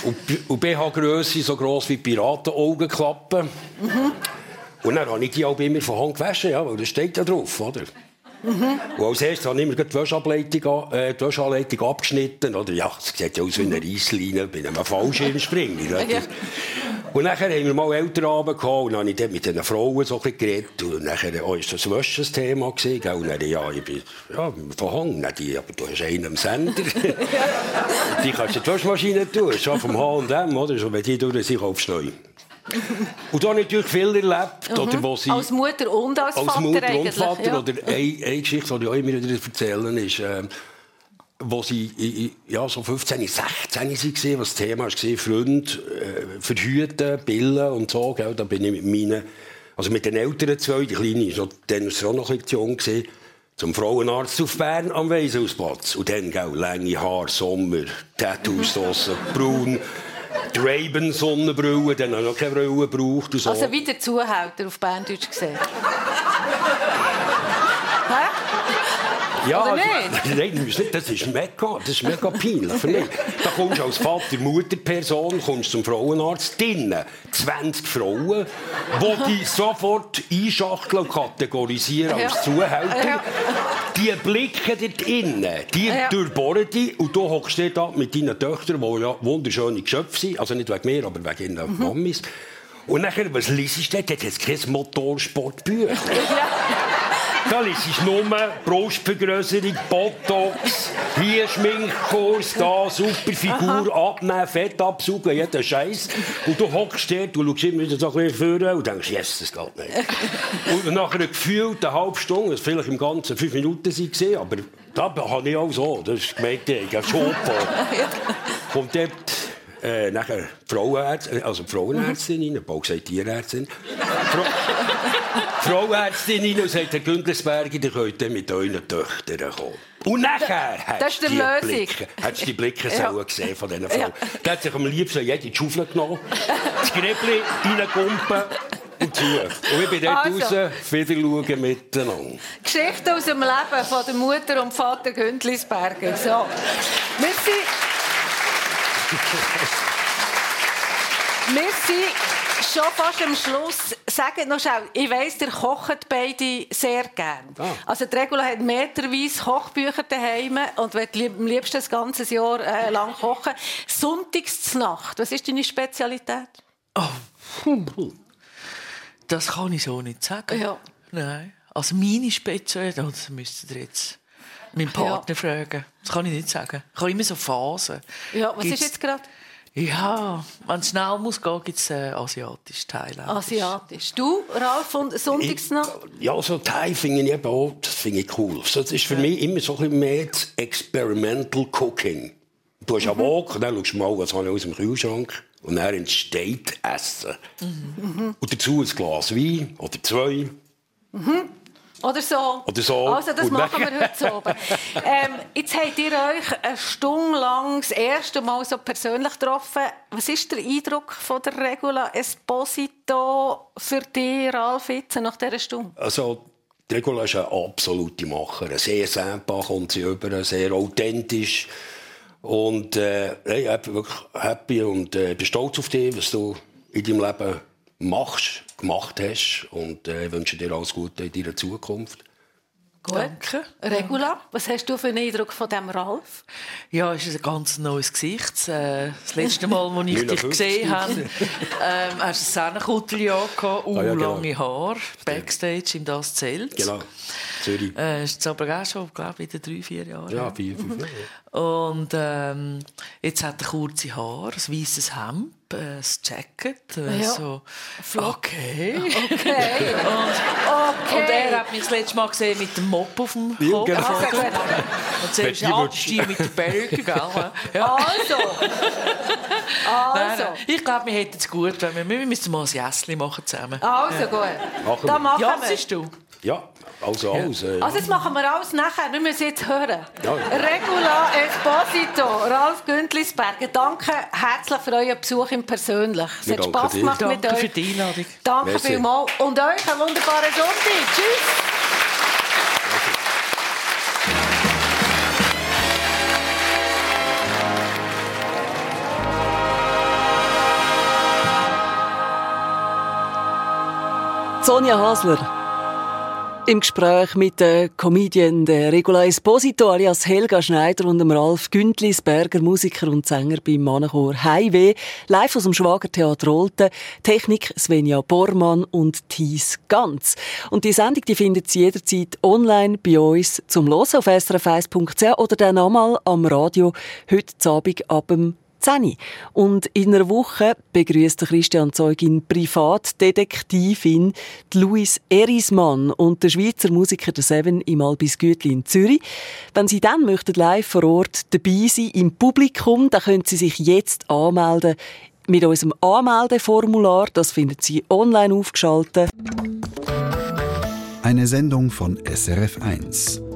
Und, und BH-Grösse so gross wie Piratenaugen klappen. Und dann habe ich die auch immer von Hand gewaschen, ja, weil das steht ja drauf, oder? Und als erstes habe ich immer die Wäscheanleitung, an- äh, die Wäscheanleitung abgeschnitten, oder? Ja, es sieht ja aus wie eine Reissleine, bin einem Fallschirmspringer. Ja. Und nachher haben wir mal Elternabend gehabt und dann habe ich dort mit den Frauen so ein bisschen geredet. Und nachher oh, ist das Wäsche ein Thema gewesen, gell? Und dann, ja, ich bin ja, von Hang. Dann die, aber du hast einen am Sender. die kannst du in die Waschmaschine tun, schon vom H&M, oder? So, wenn die durch sind, kaufst du neu. Und da habe ich natürlich viel erlebt, oder wo sie... Als Mutter und als, als Vater Mutter und Vater. ja. Oder eine, eine Geschichte, die ich auch immer wieder erzählen ist, ähm, wo sie ja, so 15, 16 waren, was das Thema war, Freund, äh, verhüten, Pillen und so. Gell? Da bin ich mit meinen, also mit den älteren zwei, die Kleine ist noch, dann war sie auch noch ein bisschen jung, gewesen, zum Frauenarzt auf Bern am Waisenhausplatz. Und dann, gell, lange Haare, Sommer, Tattoos draussen, braun, die Ray-Ban-Sonnenbrille, dann habe ich noch keine Brille gebraucht und so. Also wie der Zuhälter auf Berndeutsch gesehen. Ja, Oder also, nicht? nein, das ist mega, das ist mega peinlich für mich. Da kommst du als Vater, Mutterperson, kommst zum Frauenarzt, drinnen 20 Frauen, die dich sofort einschachteln und kategorisieren als. Zuhälter. Ja. Die blicken dort innen, die Ja. durchbohren dich und du hockst ab mit deinen Töchtern, die ja wunderschöne Geschöpfe sind, also nicht wegen mir, aber wegen ihren Mhm. Mammis. Und nachher, was liest du dort? Dort hat es kein Motorsportbüchlein. Da liest du nur Brustvergrößerung, Botox, hier Schminkkurs, da super Figur, abnehmen, Fett absaugen, jeder Scheiß. Und du hockst dort, du schaust immer wieder so ein bisschen vor und denkst, yes, das geht nicht. und nach einer gefühlten halben Stunde, das vielleicht im Ganzen fünf Minuten waren, aber da habe ich auch so, das ist gemeint, ich habe schon kommt dort äh, nachher Frauenärztin, also Frauenärztin rein, Paul gesagt Tierärztin. Frau, Frauenärztin rein und sagt, Herr Gündelsberger, ihr könnt mit euren Töchtern kommen. Und nachher hast du die die. Blicke, hast du die Blicke Ja. gesehen von diesen Frauen. Ja. Da hat sich am liebsten jede die Schaufel genommen, das Gräbli reingumpen und zu. Und ich bin dort Also. raus, wieder schauen miteinander. Geschichte aus dem Leben von der Mutter und Vater Gündlisberger. So. Wir sind... Wir sind schon fast am Schluss. Sagt noch schnell, ich weiss, ihr kocht beide sehr gern. Ah. Also die Regula hat meterweise Kochbücher daheim und wird lieb- am liebsten das ganze Jahr äh, lang kochen. Sonntags Nacht, was ist deine Spezialität? Das kann ich so nicht sagen. Ja. Nein. Also meine Spezialität, oh, das müsstet ihr jetzt meinen Partner Ja. fragen. Das kann ich nicht sagen. Ich habe immer so Phasen. Ja, was Gibt's- ist jetzt gerade Ja, wenn es schnell muss gehen, gibt es äh, asiatische Teile. asiatisch? Du, Ralf, und Sonntags Nacht? Ja, so Thai finde ich eben auch, das finde ich cool. So, das ist für mich immer so ein bisschen mehr das Experimental Cooking. Du hast Mhm. einen Wok, dann schaust du mal, was habe ich aus dem Kühlschrank und dann entsteht Essen. Mhm. Und dazu ein Glas Wein oder zwei. Oder so. Oder so. Also, das Und machen dann- wir heute so. oben. ähm, jetzt habt ihr euch eine Stunde lang das erste Mal so persönlich getroffen. Was ist der Eindruck von der Regula Esposito für dich, Ralf, jetzt nach dieser Stunde? Also, die Regula ist eine absolute Macher. Sehr sympa kommt sie über, sehr authentisch. Und äh, ich bin wirklich happy und äh, bin stolz auf dich, was du in deinem Leben machst, gemacht hast. Und äh, wünsche dir alles Gute in deiner Zukunft. Gut. Danke. Regula, was hast du für einen Eindruck von dem Ralf? Ja, es ist ein ganz neues Gesicht. Äh, Das letzte Mal, als ich dich 59. gesehen habe, ähm, hast du ein Sennenkutteli gehabt, uh, Ah, ja, genau. lange Haare, Backstage im Das Zelt. Genau. Zürich. Äh, ist jetzt aber auch schon, glaube ich, wieder drei, vier Jahre. Ja, vier, fünf Jahre. Und ähm, jetzt hat er kurze Haare, ein weißes Hemd, äh, ein Jacket. Äh, Ja. so. Okay. Okay. Und er hat mich das letzte Mal gesehen mit dem Mob auf dem Ja, Kopf. genau. Also, gut. Und sie ist ja, das ist die mit der Perücke? Ja. Also. Also. nein. Ich glaube, wir hätten es gut, wenn wir, wir müssen mal ein Jässli machen zusammen. Also gut. Machen Da wir. machen Ja, wir. was bist du? Ja, also alles. Äh, Also das machen wir alles nachher. Wir müssen jetzt hören. Ja. Regula Esposito, Ralf Güntlisberger, danke herzlich für euren Besuch im Persönlich. Es Wir hat danken Spass dir. gemacht mit Danke euch. für die Einladung. Danke Merci. vielmals. Und euch einen wunderbaren Sonntag. Tschüss. Sonja Hasler. Im Gespräch mit der Comedian der Regula Esposito alias Helga Schneider und dem Ralf Güntlisberger, Musiker und Sänger beim Mannenchor Highway, live aus dem Schwagertheater Olten, Technik Svenja Bormann und Thies Ganz. Und die Sendung die findet Sie jederzeit online bei uns zum Hören auf srf1.ch oder dann einmal am Radio heute Abend ab dem 10. Und in einer Woche begrüßt Christian Zeugin Privatdetektivin die Louise Erismann und der Schweizer Musiker der Seven im Albis Gütli in Zürich. Wenn Sie dann möchten live vor Ort dabei sein im Publikum, dann können Sie sich jetzt anmelden mit unserem Anmeldeformular. Das finden Sie online aufgeschaltet. Eine Sendung von SRF1.